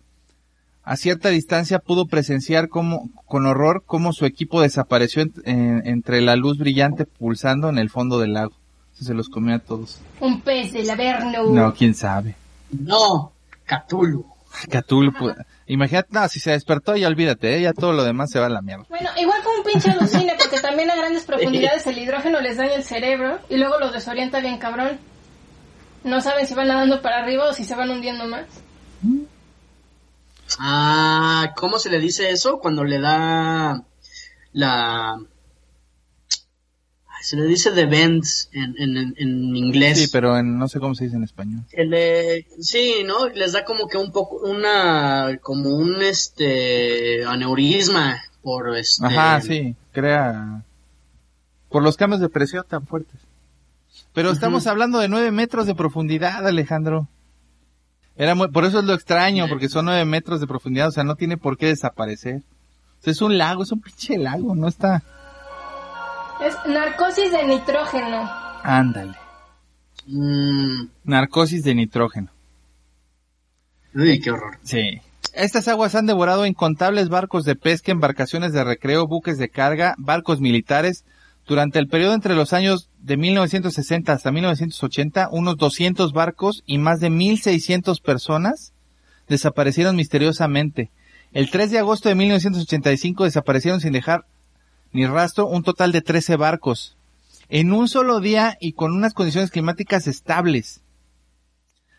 a cierta distancia pudo presenciar como, con horror cómo su equipo desapareció entre la luz brillante pulsando en el fondo del lago. se los comió a todos. Un pez del Averno. No, quién sabe. No, Cthulhu. Cthulhu. Imagínate, no, si se despertó ya olvídate, ¿eh? ya todo lo demás se va a la mierda. Bueno, igual como un pinche alucine, porque también a grandes profundidades el hidrógeno les daña el cerebro y luego los desorienta bien cabrón. No saben si van nadando para arriba o si se van hundiendo más. Ah, ¿cómo se le dice eso? Cuando le da la... Se le dice the vents en, en, en- inglés. Sí, pero en- no sé cómo se dice en español. El de- sí, ¿no? Les da como que un poco, una, como un, este, aneurisma por, este... Ajá, sí, crea... Por los cambios de presión tan fuertes. Pero estamos hablando de nueve metros de profundidad, Alejandro. Era muy- por eso es lo extraño, porque son nueve metros de profundidad, o sea, no tiene por qué desaparecer. O sea, es un lago, es un pinche lago, no está... Es narcosis de nitrógeno. Ándale. Mm, Narcosis de nitrógeno. uy, qué horror. Sí. Estas aguas han devorado incontables barcos de pesca, embarcaciones de recreo, buques de carga, barcos militares. Durante el periodo entre los años de 1960 hasta 1980, unos 200 barcos y más de 1.600 personas desaparecieron misteriosamente. El 3 de agosto de 1985 desaparecieron sin dejar ni rastro un total de 13 barcos. En un solo día y con unas condiciones climáticas estables.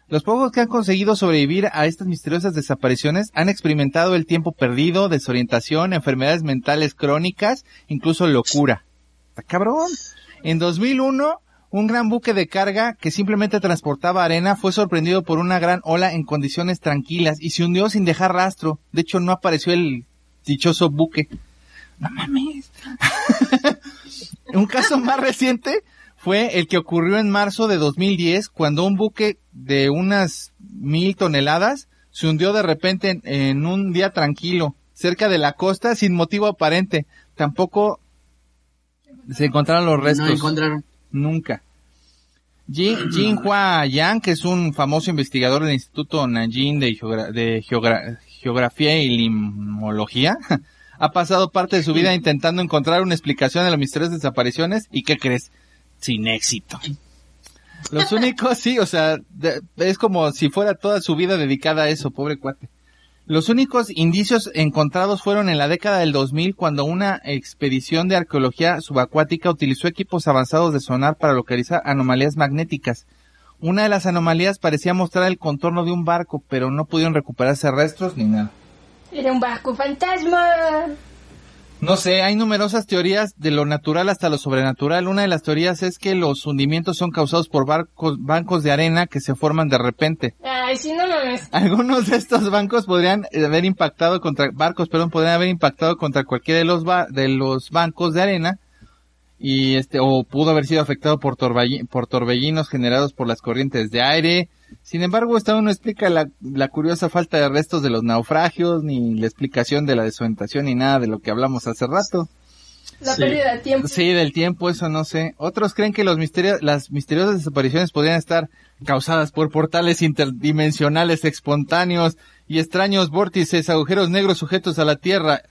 Los pocos que han conseguido sobrevivir a estas misteriosas desapariciones han experimentado el tiempo perdido, desorientación, enfermedades mentales crónicas, incluso locura. ¡Está cabrón! En 2001, un gran buque de carga que simplemente transportaba arena fue sorprendido por una gran ola en condiciones tranquilas y se hundió sin dejar rastro. De hecho, no apareció el dichoso buque. ¡No mames! un caso más reciente fue el que ocurrió en marzo de 2010 cuando un buque de unas mil toneladas se hundió de repente en, en un día tranquilo cerca de la costa sin motivo aparente. Tampoco se encontraron los restos. No encontraron. Nunca. Jin, Jin Hua Yang, que es un famoso investigador del Instituto Nanjing de, Geogra- de Geogra- Geografía y Limología, ha pasado parte de su vida intentando encontrar una explicación de las misteriosas desapariciones y ¿qué crees? Sin éxito. Los únicos, sí, o sea, de- es como si fuera toda su vida dedicada a eso, pobre cuate. Los únicos indicios encontrados fueron en la década del 2000 cuando una expedición de arqueología subacuática utilizó equipos avanzados de sonar para localizar anomalías magnéticas. Una de las anomalías parecía mostrar el contorno de un barco, pero no pudieron recuperarse restos ni nada. Era un barco fantasma. No sé, hay numerosas teorías de lo natural hasta lo sobrenatural. Una de las teorías es que los hundimientos son causados por barcos, bancos de arena que se forman de repente. Ay, sí, no mames. Algunos de estos bancos podrían haber impactado contra barcos, perdón, podrían haber impactado contra cualquiera de los ba- de los bancos de arena y este o pudo haber sido afectado por torbelli- por torbellinos generados por las corrientes de aire. Sin embargo, esta no explica la, la curiosa falta de restos de los naufragios ni la explicación de la desorientación ni nada de lo que hablamos hace rato. La Sí. pérdida de tiempo. Sí, del tiempo, eso no sé. Otros creen que los misterios, las misteriosas desapariciones podrían estar causadas por portales interdimensionales espontáneos y extraños vórtices, agujeros negros sujetos a la Tierra,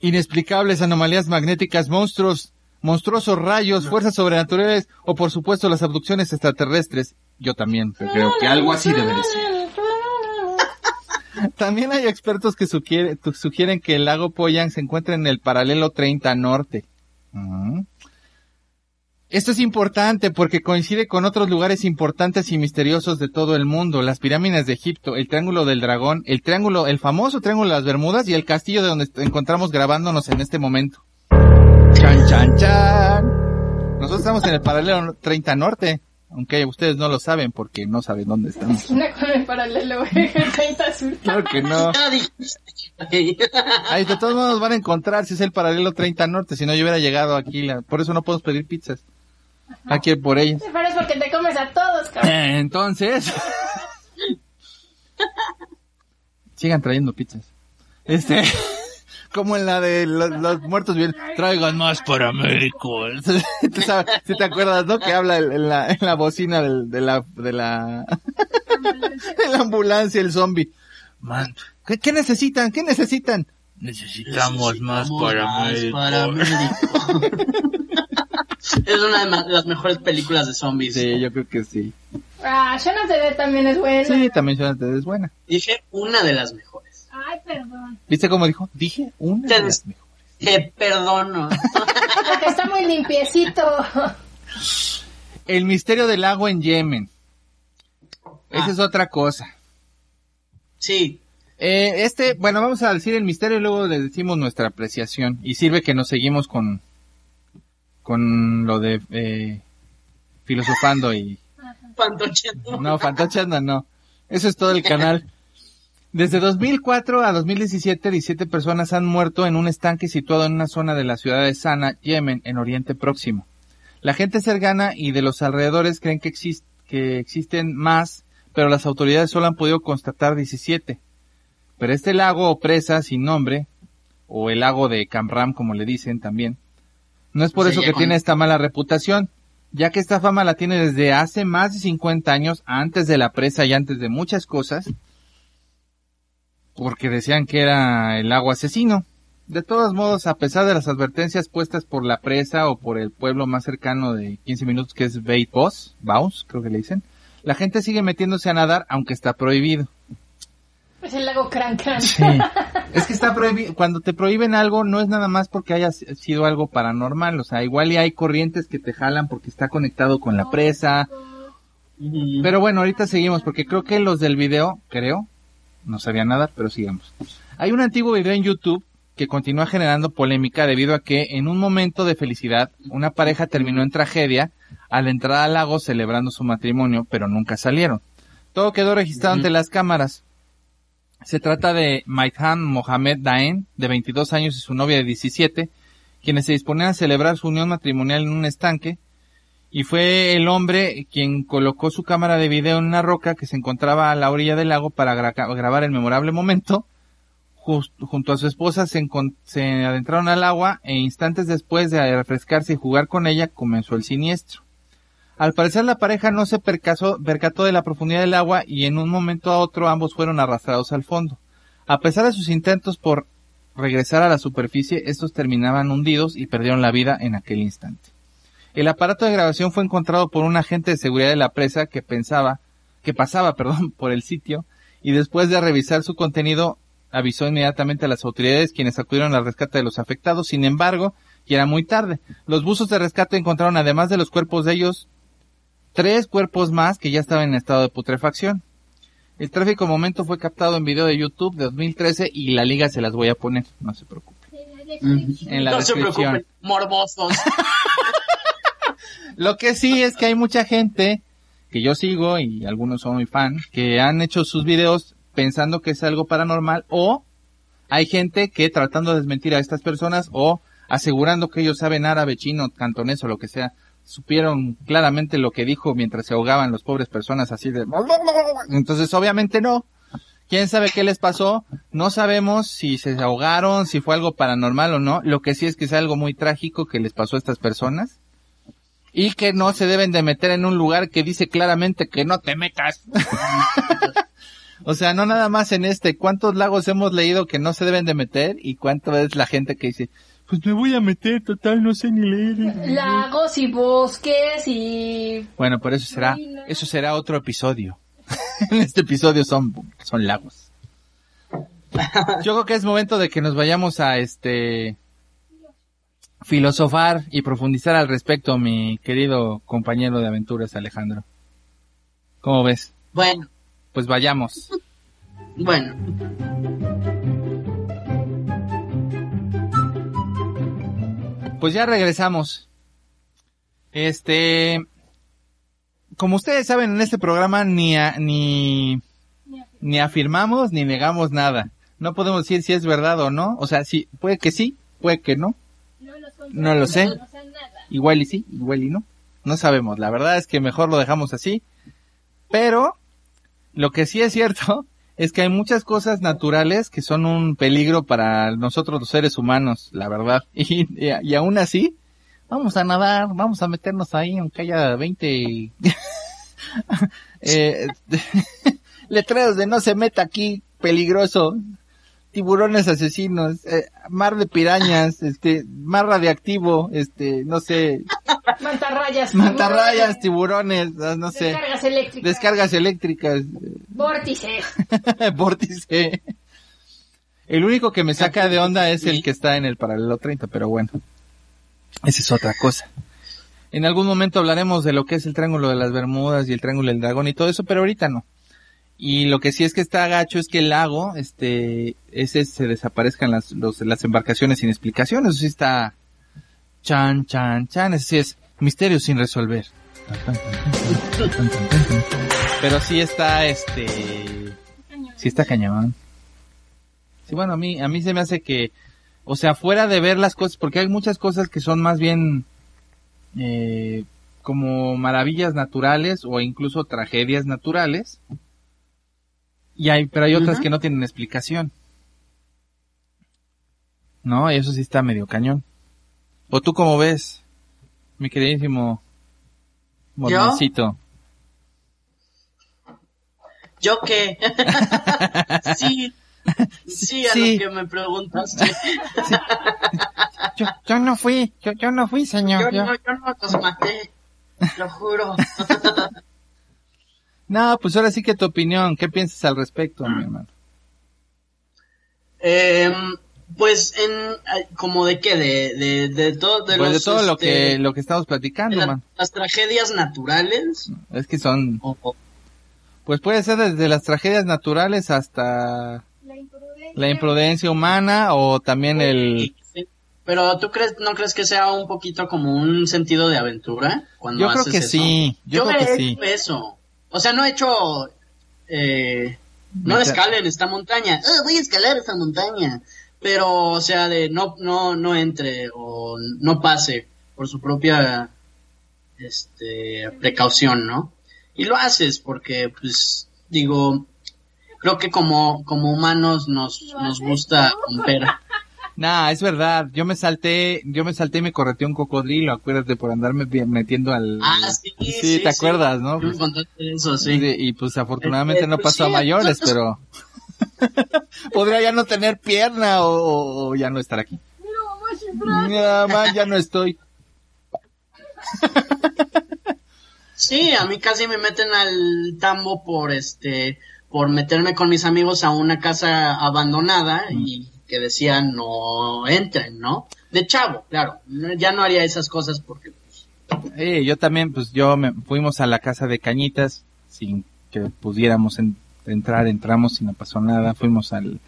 inexplicables anomalías magnéticas, monstruos, monstruosos rayos, fuerzas sobrenaturales o por supuesto las abducciones extraterrestres. Yo también creo que algo así debe de ser. También hay expertos que sugiere- tu- sugieren que el lago Poyang se encuentra en el paralelo 30 norte. Ujú. Esto es importante porque coincide con otros lugares importantes y misteriosos de todo el mundo, las pirámides de Egipto, el Triángulo del Dragón, el triángulo, el famoso Triángulo de las Bermudas y el castillo de donde encontramos grabándonos en este momento. Chan chan chan. Nosotros estamos en el paralelo 30 norte, aunque ustedes no lo saben porque no saben dónde estamos. Esquina con el paralelo, güey. 30 sur. Claro que no. Ahí de todos modos van a encontrar si es el paralelo 30 norte, si no yo hubiera llegado aquí, la- por eso no podemos pedir pizzas. Aquí por ellas. Pero es porque te comes a todos, cabrón. Eh, Entonces, sigan trayendo pizzas. Este, como en la de los, los muertos bien, traigan más para México. Tú sabes, si te acuerdas, ¿no? Que habla en la, en la bocina del- de la, de la, de la ambulancia el zombie. Man, ¿qué, qué necesitan? ¿Qué necesitan? Necesitamos más para Más México. para México. es una de las mejores películas de zombies. Sí, yo creo que sí. Ah, Shaun of the Dead también es bueno. Sí, también Jonathan es buena. Dije una de las mejores. Ay, perdón. ¿Viste cómo dijo? Dije una de las mejores. Te perdono. Porque está muy limpiecito. El misterio del agua en Yemen. Esa Ah. es otra cosa. Sí. Eh, este, bueno, vamos a decir el misterio y luego les decimos nuestra apreciación. Y sirve que nos seguimos con, con lo de eh, filosofando y... Fantocheando. No, fantocheando no. Eso es todo el canal. Desde 2004 a 2017, 17 personas han muerto en un estanque situado en una zona de la ciudad de Sana, Yemen, en Oriente Próximo. La gente cercana y de los alrededores creen que, exist que existen más, pero las autoridades solo han podido constatar 17. Pero este lago o presa sin nombre, o el lago de Camram como le dicen también, no es por eso que con- tiene esta mala reputación, ya que esta fama la tiene desde hace más de 50 años, antes de la presa y antes de muchas cosas, porque decían que era el lago asesino. De todos modos, a pesar de las advertencias puestas por la presa o por el pueblo más cercano de 15 minutos que es Beit Boss, Baus, creo que le dicen, la gente sigue metiéndose a nadar aunque está prohibido. Es el lago Cran Cran. Es que está prohibido, cuando te prohíben algo no es nada más porque haya sido algo paranormal, o sea, igual y hay corrientes que te jalan porque está conectado con la presa. Pero bueno, ahorita seguimos porque creo que los del video, creo, no sabía nada, pero sigamos. Hay un antiguo video en YouTube que continúa generando polémica debido a que en un momento de felicidad una pareja terminó en tragedia al entrar al lago celebrando su matrimonio, pero nunca salieron. Todo quedó registrado ante las cámaras. Se trata de Maithan Mohamed Daen, de 22 años y su novia de 17, quienes se disponían a celebrar su unión matrimonial en un estanque, y fue el hombre quien colocó su cámara de video en una roca que se encontraba a la orilla del lago para gra- grabar el memorable momento. Junto a su esposa se, se adentraron al agua e instantes después de refrescarse y jugar con ella comenzó el siniestro. Al parecer la pareja no se percasó- percató de la profundidad del agua y en un momento a otro ambos fueron arrastrados al fondo. A pesar de sus intentos por regresar a la superficie, estos terminaban hundidos y perdieron la vida en aquel instante. El aparato de grabación fue encontrado por un agente de seguridad de la presa que pensaba, que pasaba, perdón, por el sitio y después de revisar su contenido avisó inmediatamente a las autoridades quienes acudieron al rescate de los afectados. Sin embargo, ya era muy tarde. Los buzos de rescate encontraron además de los cuerpos de ellos tres cuerpos más que ya estaban en estado de putrefacción. El tráfico momento fue captado en video de YouTube de 2013 y la liga se las voy a poner, no se preocupe. En la no se descripción. preocupen, morbosos. Lo que sí es que hay mucha gente que yo sigo y algunos son muy fan que han hecho sus videos pensando que es algo paranormal o hay gente que tratando de desmentir a estas personas o asegurando que ellos saben árabe, chino, cantonés o lo que sea, supieron claramente lo que dijo mientras se ahogaban los pobres personas así de... Entonces obviamente no. ¿Quién sabe qué les pasó? No sabemos si se ahogaron, si fue algo paranormal o no. Lo que sí es que es algo muy trágico que les pasó a estas personas y que no se deben de meter en un lugar que dice claramente que no te metas. o sea, no nada más en este. ¿Cuántos lagos hemos leído que no se deben de meter y cuánto es la gente que dice, pues me voy a meter, total, no sé ni leer. Lagos y bosques y... Bueno, pero eso será, eso será otro episodio. en este episodio son, son lagos. Yo creo que es momento de que nos vayamos a este filosofar y profundizar al respecto, mi querido compañero de aventuras Alejandro. ¿Cómo ves? Bueno, Pues vayamos. bueno. Pues ya regresamos. Este, como ustedes saben, en este programa ni, a- ni, ni afirmamos ni negamos nada. No podemos decir si es verdad o no. O sea, sí, puede que sí, puede que no. No lo sé. Igual y sí, igual y no. No sabemos. La verdad es que mejor lo dejamos así. Pero, lo que sí es cierto es que hay muchas cosas naturales que son un peligro para nosotros los seres humanos, la verdad. Y, y, aún así, vamos a nadar, vamos a meternos ahí, aunque haya 20 eh, letreros de no se meta aquí, peligroso, tiburones asesinos, eh, mar de pirañas, este, mar radiactivo, este, no sé, Mantarrayas. mantarrayas, tiburones, no sé, Descargas eléctricas. descargas eléctricas, Vórtices. vórtice. El único que me saca de onda es el que está en el paralelo 30, pero bueno, esa es otra cosa. En algún momento hablaremos de lo que es el Triángulo de las Bermudas y el Triángulo del Dragón y todo eso, pero ahorita no. Y lo que sí es que está gacho es que el lago, este, ese se desaparezcan las, los, las embarcaciones sin explicación. Eso sí está chan, chan, chan. Ese sí es misterio sin resolver. Pero sí está, este, sí está cañón. Sí, bueno, a mí, a mí se me hace que, o sea, fuera de ver las cosas, porque hay muchas cosas que son más bien, eh, como maravillas naturales o incluso tragedias naturales. Y hay, pero hay otras que no tienen explicación. No, y eso sí está medio cañón. ¿O tú cómo ves, mi queridísimo Mormoncito? ¿Yo qué? sí, sí, a Sí. lo que me preguntaste. Yo, yo no fui, yo, yo no fui, Yo señor. no, yo no los maté, lo juro. No, pues ahora sí que tu opinión, ¿qué piensas al respecto, mi hermano? Em, pues en, ay, como de qué, de, de, de todo, de pues de todo lo este, que, lo que estamos platicando, la- man. las tragedias naturales. Es que son, o- o- pues puede ser desde las tragedias naturales hasta La imprudencia. la imprudencia humana o también el... Sí. Pero tú crees, no crees que sea un poquito como un sentido de aventura cuando Yo creo haces que eso? sí, yo, creo que sí. hecho eso. O sea, no he hecho, eh, no escalen esta montaña. "Ah, voy a escalar esta montaña. Pero, o sea, de no, no, no entre o no pase por su propia, este, precaución, ¿no? Y lo haces porque, pues, digo, creo que como, como humanos nos, nos gusta romper. Nah, es verdad, yo me salté, yo me salté y me correteé un cocodrilo, acuérdate, por andarme metiendo al... Ah, sí, Sí, sí, te sí. acuerdas, ¿no? Tú me Pues, contaste eso, sí. y pues afortunadamente Este, no pues pasó a sí, mayores, pero... Podría ya no tener pierna o, o- o ya no estar aquí. Ya, man, ya no estoy. Sí, a mí casi me meten al tambo por este, por meterme con mis amigos a una casa abandonada y que decían no entren, ¿no? De chavo, claro. Ya no haría esas cosas porque Eh, yo también, pues yo me fuimos a la casa de Cañitas sin que pudiéramos en- entrar, entramos y no pasó nada, fuimos al,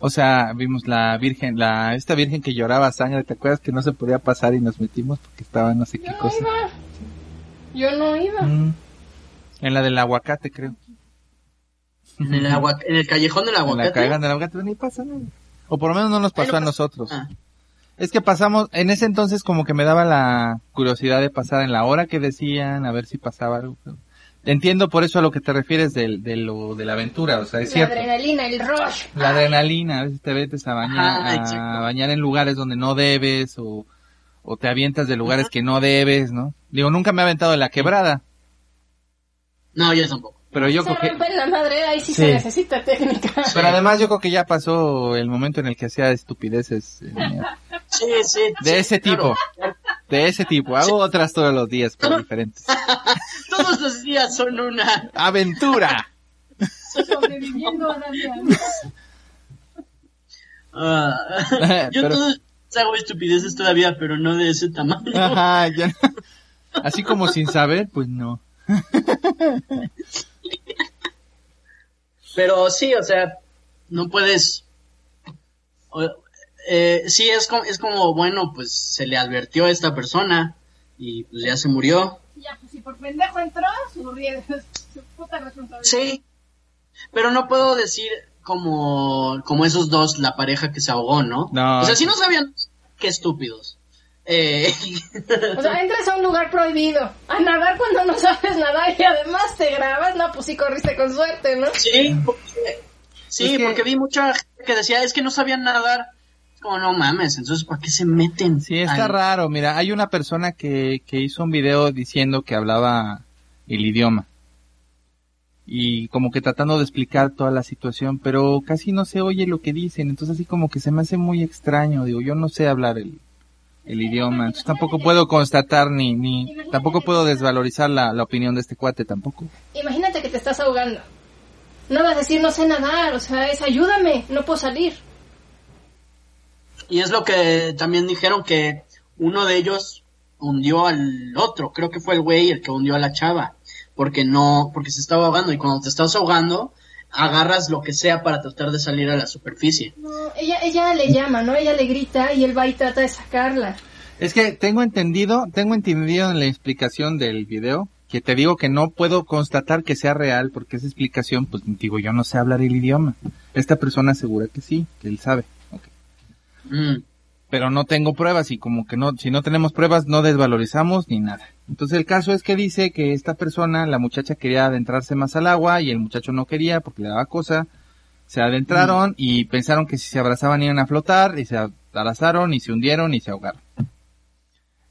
o sea, vimos la virgen, la, esta virgen que lloraba sangre, ¿te acuerdas que no se podía pasar y nos metimos porque estaba no sé qué Yo no cosa? iba. Yo no iba. Mm. En la del aguacate, creo. en el agua, en el callejón del En la aguacate. caigan del aguacate, ni pasa nada. O por lo menos no nos pasó a nosotros. Ah, Es que pasamos, en ese entonces como que me daba la curiosidad de pasar en la hora que decían, a ver si pasaba algo. Entiendo por eso a lo que te refieres del, de lo, de la aventura, o sea, es La cierto. adrenalina, el rush. La adrenalina, a veces te metes a bañar, Ajá, a bañar en lugares donde no debes o, o te avientas de lugares que no debes, ¿no? Digo, nunca me he aventado de la quebrada, no, yo tampoco. Pero yo se creo que, la madre, ahí sí, Sí. se necesita técnica. pero además yo creo que ya pasó el momento en el que hacía estupideces eh, Sí, sí. de sí, ese claro. tipo, de ese tipo. Hago otras todos los días, pero diferentes. Todos los días son una. ¡Aventura! Sobreviviendo a Damián. ah, yo Pero- todos hago estupideces todavía, pero no de ese tamaño. Ajá, ya no. Así como sin saber, pues no. Pero sí, o sea, no puedes. eh, sí, es como, es como, bueno, pues se le advirtió a esta persona y pues ya se murió. Ya, pues si por pendejo entró, su, su puta responsabilidad. Sí. Pero no puedo decir como, como esos dos, la pareja que se ahogó, ¿no? No. O sea, si no sabían, qué estúpidos. Eh, O sea, entras a un lugar prohibido, a nadar cuando no sabes nadar y además te grabas, no, pues sí corriste con suerte, ¿no? sí, porque, sí, Es que- porque vi mucha gente que decía, es que no sabían nadar. Es Como no mames, entonces ¿para qué se meten? Sí, está raro. Mira, hay una persona que, que hizo un video diciendo que hablaba el idioma. Y como que tratando de explicar toda la situación, pero casi no se oye lo que dicen. Entonces así como que se me hace muy extraño. Digo, yo no sé hablar el, el idioma. Entonces tampoco puedo constatar ni, ni, tampoco puedo desvalorizar la, la opinión de este cuate tampoco. Imagínate que te estás ahogando. No vas a decir no sé nadar, o sea, es ayúdame, no puedo salir. Y es lo que también dijeron que uno de ellos hundió al otro. Creo que fue el güey el que hundió a la chava. Porque no, porque se estaba ahogando. Y cuando te estás ahogando, agarras lo que sea para tratar de salir a la superficie. No, ella, ella le llama, ¿no? Ella le grita y él va y trata de sacarla. Es que tengo entendido, tengo entendido en la explicación del video que te digo que no puedo constatar que sea real porque esa explicación, pues digo, yo no sé hablar el idioma. Esta persona asegura que sí, que él sabe. Ok. Mm. Pero no tengo pruebas y como que no, si no tenemos pruebas no desvalorizamos ni nada. Entonces el caso es que dice que esta persona, la muchacha quería adentrarse más al agua y el muchacho no quería porque le daba cosa. Se adentraron y pensaron que si se abrazaban iban a flotar y se abrazaron y se hundieron y se ahogaron.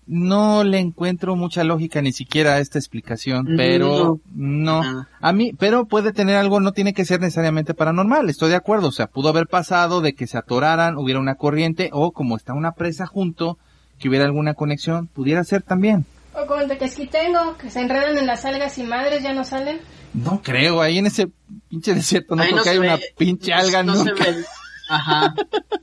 No le encuentro mucha lógica ni siquiera a esta explicación, pero no. A mí, pero puede tener algo, no tiene que ser necesariamente paranormal, estoy de acuerdo. O sea, pudo haber pasado de que se atoraran, hubiera una corriente, o como está una presa junto, que hubiera alguna conexión, pudiera ser también. O como el de Quesquitengo, que se enredan en las algas y madres ya no salen. No creo, ahí en ese pinche desierto no Ahí creo no que se haya ve- una pinche alga no se nunca. ve. Ajá.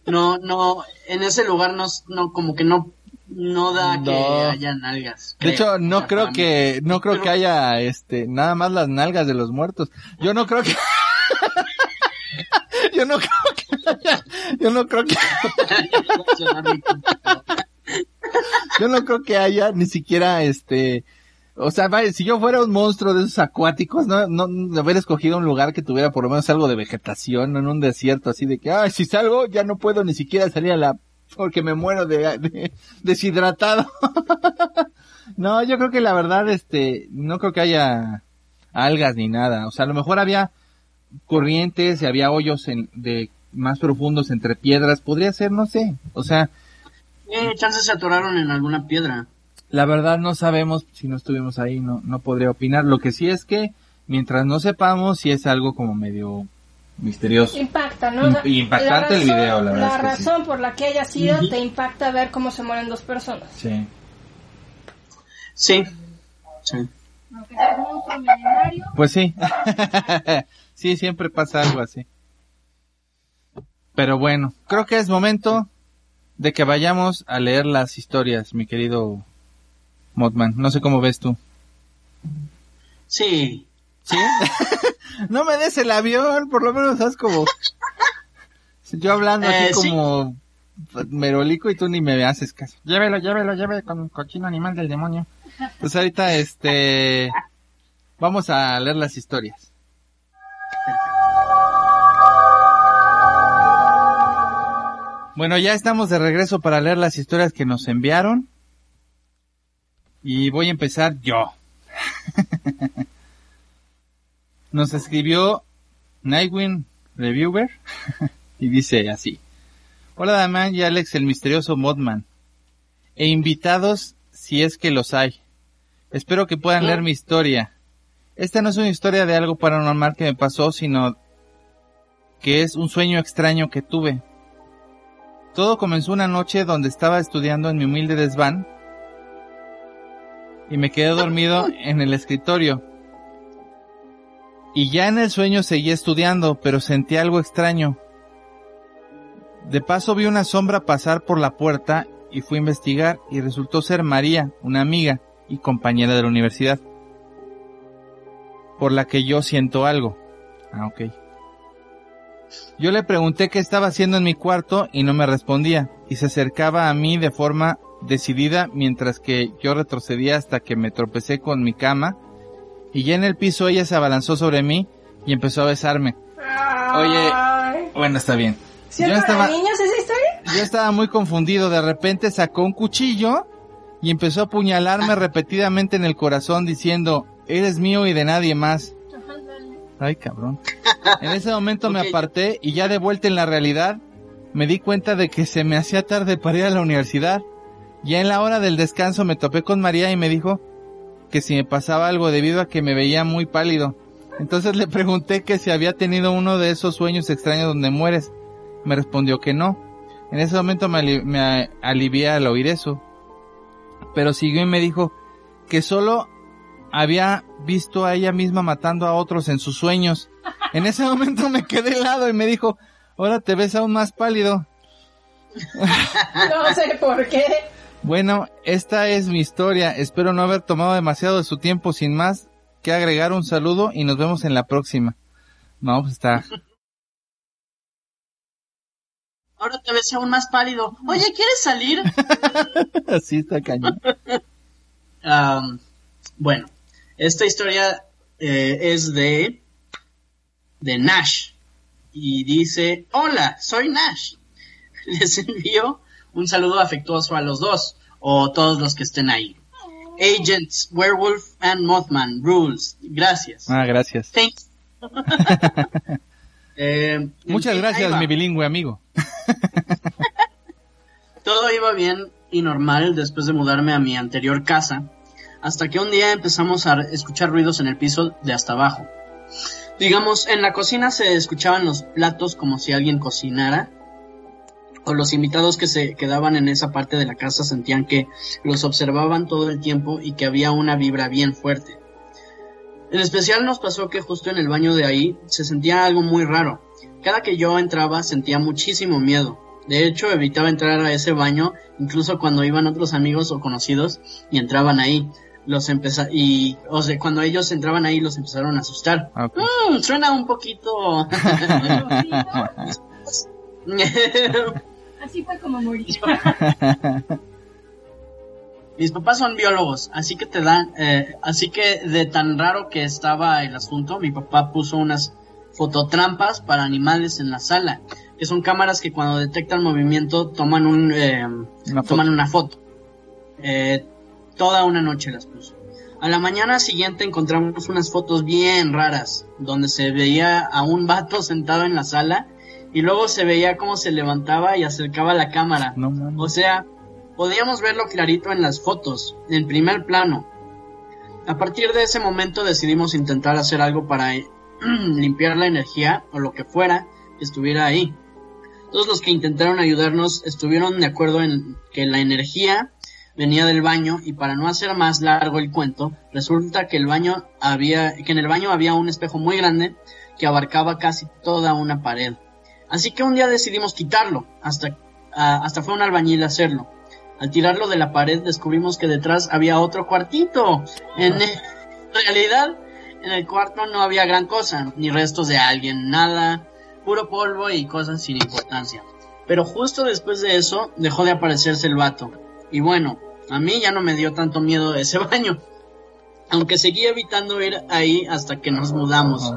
No, no, en ese lugar no, no como que no, no da que No. hayan algas. De hecho, no O sea, creo que, no creo Pero- que haya, este, nada más las nalgas de los muertos. Yo no creo que, yo no creo que haya, yo no creo que, yo no creo que haya ni siquiera, este, o sea, vaya, si yo fuera un monstruo de esos acuáticos, no, no, no hubiera escogido un lugar que tuviera por lo menos algo de vegetación, no en un desierto así de que, ay, si salgo ya no puedo ni siquiera salir a la, porque me muero de, de- deshidratado. no, yo creo que la verdad, este, no creo que haya algas ni nada. O sea, a lo mejor había corrientes y había hoyos en, de más profundos entre piedras. Podría ser, no sé. O sea, Eh, chances se atoraron en alguna piedra. la verdad no sabemos si no estuvimos ahí, no, no podría opinar. Lo que sí es que, mientras no sepamos, si es algo como medio misterioso. Impacta, ¿no? O sea, Imp- impactante el video, la verdad es que sí. razón por la que haya sido te impacta ver cómo se mueren dos personas. Sí. Sí. Sí. Aunque sea un monstruo milenario. Pues sí. sí, siempre pasa algo así. Pero bueno, creo que es momento de que vayamos a leer las historias, mi querido Modman. No sé cómo ves tú. Sí. ¿Sí? no me des el avión, por lo menos haz como... Yo hablando así Eh, sí. como merolico y tú ni me haces caso. Llévelo, llévelo, llévelo con cochino animal del demonio. Pues ahorita, este... Vamos a leer las historias. Bueno, ya estamos de regreso para leer las historias que nos enviaron. Y voy a empezar yo. Nos escribió Nightwing Reviewer y dice así. Hola Damián y Alex, el misterioso Modman. E invitados si es que los hay. Espero que puedan leer mi historia. Esta no es una historia de algo paranormal que me pasó, sino que es un sueño extraño que tuve. Todo comenzó una noche donde estaba estudiando en mi humilde desván y me quedé dormido en el escritorio. Y ya en el sueño seguí estudiando, pero sentí algo extraño. De paso vi una sombra pasar por la puerta y fui a investigar y resultó ser María, una amiga y compañera de la universidad, por la que yo siento algo. Ah, ok. Yo le pregunté qué estaba haciendo en mi cuarto y no me respondía, y se acercaba a mí de forma decidida mientras que yo retrocedía hasta que me tropecé con mi cama, y ya en el piso ella se abalanzó sobre mí y empezó a besarme. Oye, bueno, está bien. ¿Sí es Yo estaba, niños esa historia? yo estaba muy confundido, de repente sacó un cuchillo y empezó a apuñalarme repetidamente en el corazón diciendo, eres mío y de nadie más. Ay, cabrón. En ese momento me aparté y ya de vuelta en la realidad me di cuenta de que se me hacía tarde para ir a la universidad. Ya en la hora del descanso me topé con María y me dijo que si me pasaba algo debido a que me veía muy pálido. Entonces le pregunté que si había tenido uno de esos sueños extraños donde mueres. Me respondió que no. En ese momento me, ali- me alivié al oír eso. Pero siguió y me dijo que solo había visto a ella misma matando a otros en sus sueños. En ese momento me quedé helado y me dijo, ahora te ves aún más pálido. No sé por qué. Bueno, esta es mi historia. Espero no haber tomado demasiado de su tiempo sin más que agregar un saludo y nos vemos en la próxima. No, pues está. Ahora te ves aún más pálido. Oye, ¿quieres salir? Así está cañón. Bueno, esta historia eh, es de, de Nash. Y dice, hola, soy Nash. Les envío un saludo afectuoso a los dos, o todos los que estén ahí. Agents, Werewolf and Mothman, Rules. Gracias. Ah, gracias. Thanks. Eh, Muchas gracias, mi bilingüe amigo. Todo iba bien y normal después de mudarme a mi anterior casa, hasta que un día empezamos a escuchar ruidos en el piso de hasta abajo. Digamos, en la cocina se escuchaban los platos como si alguien cocinara, o los invitados que se quedaban en esa parte de la casa sentían que los observaban todo el tiempo y que había una vibra bien fuerte. En especial nos pasó que justo en el baño de ahí se sentía algo muy raro. Cada que yo entraba sentía muchísimo miedo. De hecho, evitaba entrar a ese baño incluso cuando iban otros amigos o conocidos y entraban ahí. Los empeza y, o sea, cuando ellos entraban ahí los empezaron a asustar. Ah. Mm, suena un poquito... Así fue como morí. Mis papás son biólogos, así que te dan, eh, así que de tan raro que estaba el asunto, mi papá puso unas fototrampas para animales en la sala, que son cámaras que cuando detectan movimiento toman un, eh, Una foto. toman una foto. Eh, toda una noche las puso. A la mañana siguiente encontramos unas fotos bien raras, donde se veía a un vato sentado en la sala y luego se veía cómo se levantaba y acercaba la cámara. No. O sea, podíamos verlo clarito en las fotos, en primer plano. A partir de ese momento decidimos intentar hacer algo para eh, limpiar la energía o lo que fuera que estuviera ahí. Todos los que intentaron ayudarnos estuvieron de acuerdo en que la energía venía del baño y para no hacer más largo el cuento, resulta que el baño había que en el baño había un espejo muy grande que abarcaba casi toda una pared. Así que un día decidimos quitarlo, hasta ah, hasta fue un albañil a hacerlo. Al tirarlo de la pared descubrimos que detrás había otro cuartito. En realidad, en el cuarto no había gran cosa, ni restos de alguien, nada, puro polvo y cosas sin importancia. Pero justo después de eso dejó de aparecerse el vato. Y bueno, a mí ya no me dio tanto miedo ese baño. Aunque seguí evitando ir ahí hasta que nos mudamos.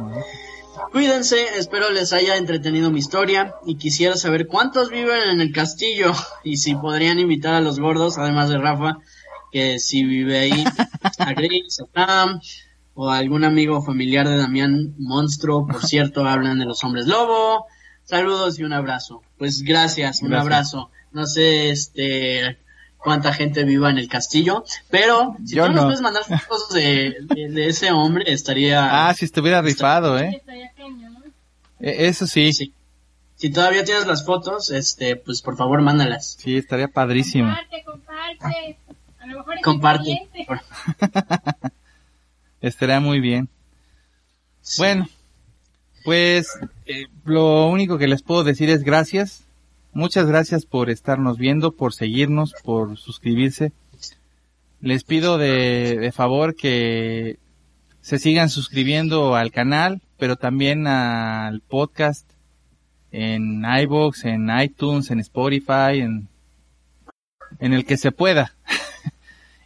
Cuídense, espero les haya entretenido mi historia y quisiera saber cuántos viven en el castillo y si podrían invitar a los gordos, además de Rafa, que si vive ahí, a Grace, a Tam, o a algún amigo familiar de Damián Monstruo, por cierto, hablan de los hombres lobo. Saludos y un abrazo. Pues gracias, un Gracias. abrazo. No sé, este, cuánta gente viva en el castillo, pero si Yo tú nos no. puedes mandar fotos de, de, de ese hombre, estaría... Ah, si estuviera rifado, ¿eh? Estaría cañón, ¿no? E- Eso sí, sí, Sí. Si todavía tienes las fotos, este, pues por favor mándalas. estaría padrísimo. Comparte, comparte. A lo mejor es Comparte. Estaría muy bien. Bueno, pues eh, lo único que les puedo decir es gracias. Muchas gracias por estarnos viendo, por seguirnos, por suscribirse. Les pido de, de favor que se sigan suscribiendo al canal, pero también al podcast en iVoox, en iTunes, en Spotify, en, en el que se pueda.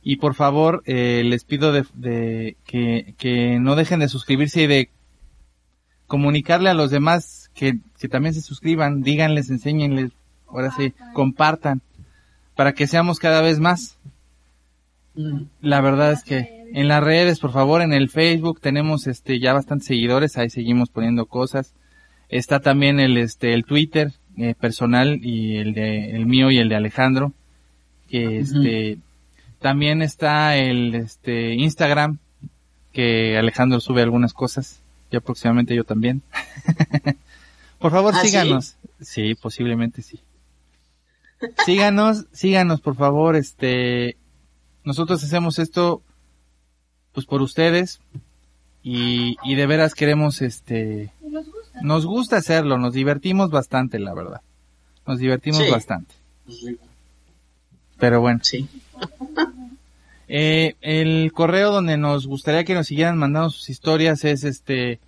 Y por favor, eh, les pido de, de que, que no dejen de suscribirse y de comunicarle a los demás que, que también se suscriban, díganles, enséñenles, ahora sí, compartan, para que seamos cada vez más. Mm, La verdad es que en las redes, por favor, en el Facebook tenemos este ya bastantes seguidores, ahí seguimos poniendo cosas. Está también el este el Twitter eh, personal y el de el mío y el de Alejandro, que este también está el este Instagram que Alejandro sube algunas cosas y próximamente yo también. por favor, ¿Ah, sí? síganos. Sí, posiblemente sí. Síganos, síganos, por favor, este nosotros hacemos esto pues por ustedes y, y de veras queremos este nos gusta. nos gusta hacerlo, nos divertimos bastante, la verdad. Nos divertimos Sí. bastante. Pero bueno, Sí. eh, el correo donde nos gustaría que nos siguieran mandando sus historias es este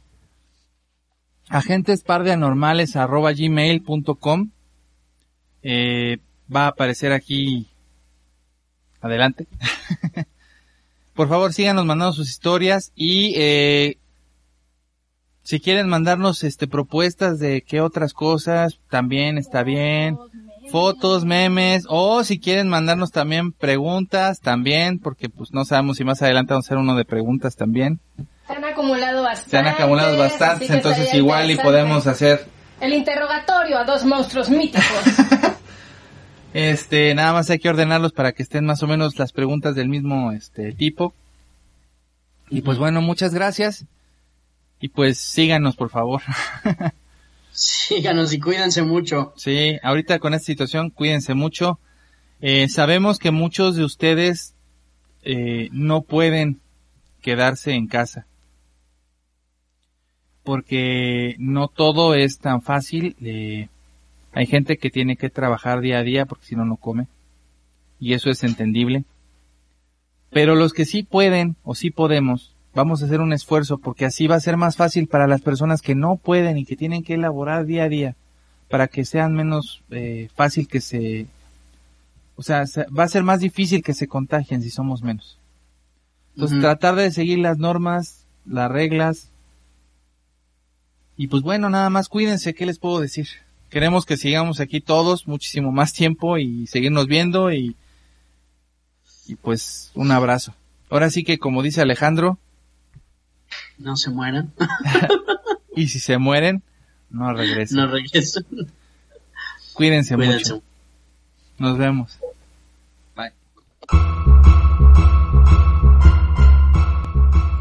agentespardeanormales.gmail.com eh, va a aparecer aquí adelante. Por favor, síganos mandando sus historias y eh, si quieren mandarnos este propuestas de qué otras cosas, también está bien. Fotos, memes, o si quieren mandarnos también preguntas, también, porque pues no sabemos si más adelante vamos a hacer uno de preguntas también. Se han acumulado bastantes. Se han acumulado bastantes, entonces igual y podemos hacer el interrogatorio a dos monstruos míticos. este, nada más hay que ordenarlos para que estén más o menos las preguntas del mismo este tipo. Y pues bueno, muchas gracias. Y pues síganos, por favor. síganos y cuídense mucho. Sí, ahorita con esta situación, cuídense mucho. Eh, sabemos que muchos de ustedes eh, no pueden quedarse en casa. Porque no todo es tan fácil. Eh, hay gente que tiene que trabajar día a día porque si no, no come. Y eso es entendible. Pero los que sí pueden o sí podemos, vamos a hacer un esfuerzo porque así va a ser más fácil para las personas que no pueden y que tienen que elaborar día a día para que sean menos eh, fácil que se o sea va a ser más difícil que se contagien si somos menos entonces tratar de seguir las normas las reglas y pues bueno nada más cuídense qué les puedo decir queremos que sigamos aquí todos muchísimo más tiempo y seguirnos viendo y y pues un abrazo ahora sí que como dice Alejandro no se mueran. y si se mueren, no regresen. No regresen. Cuídense, mucho. Nos vemos. Bye.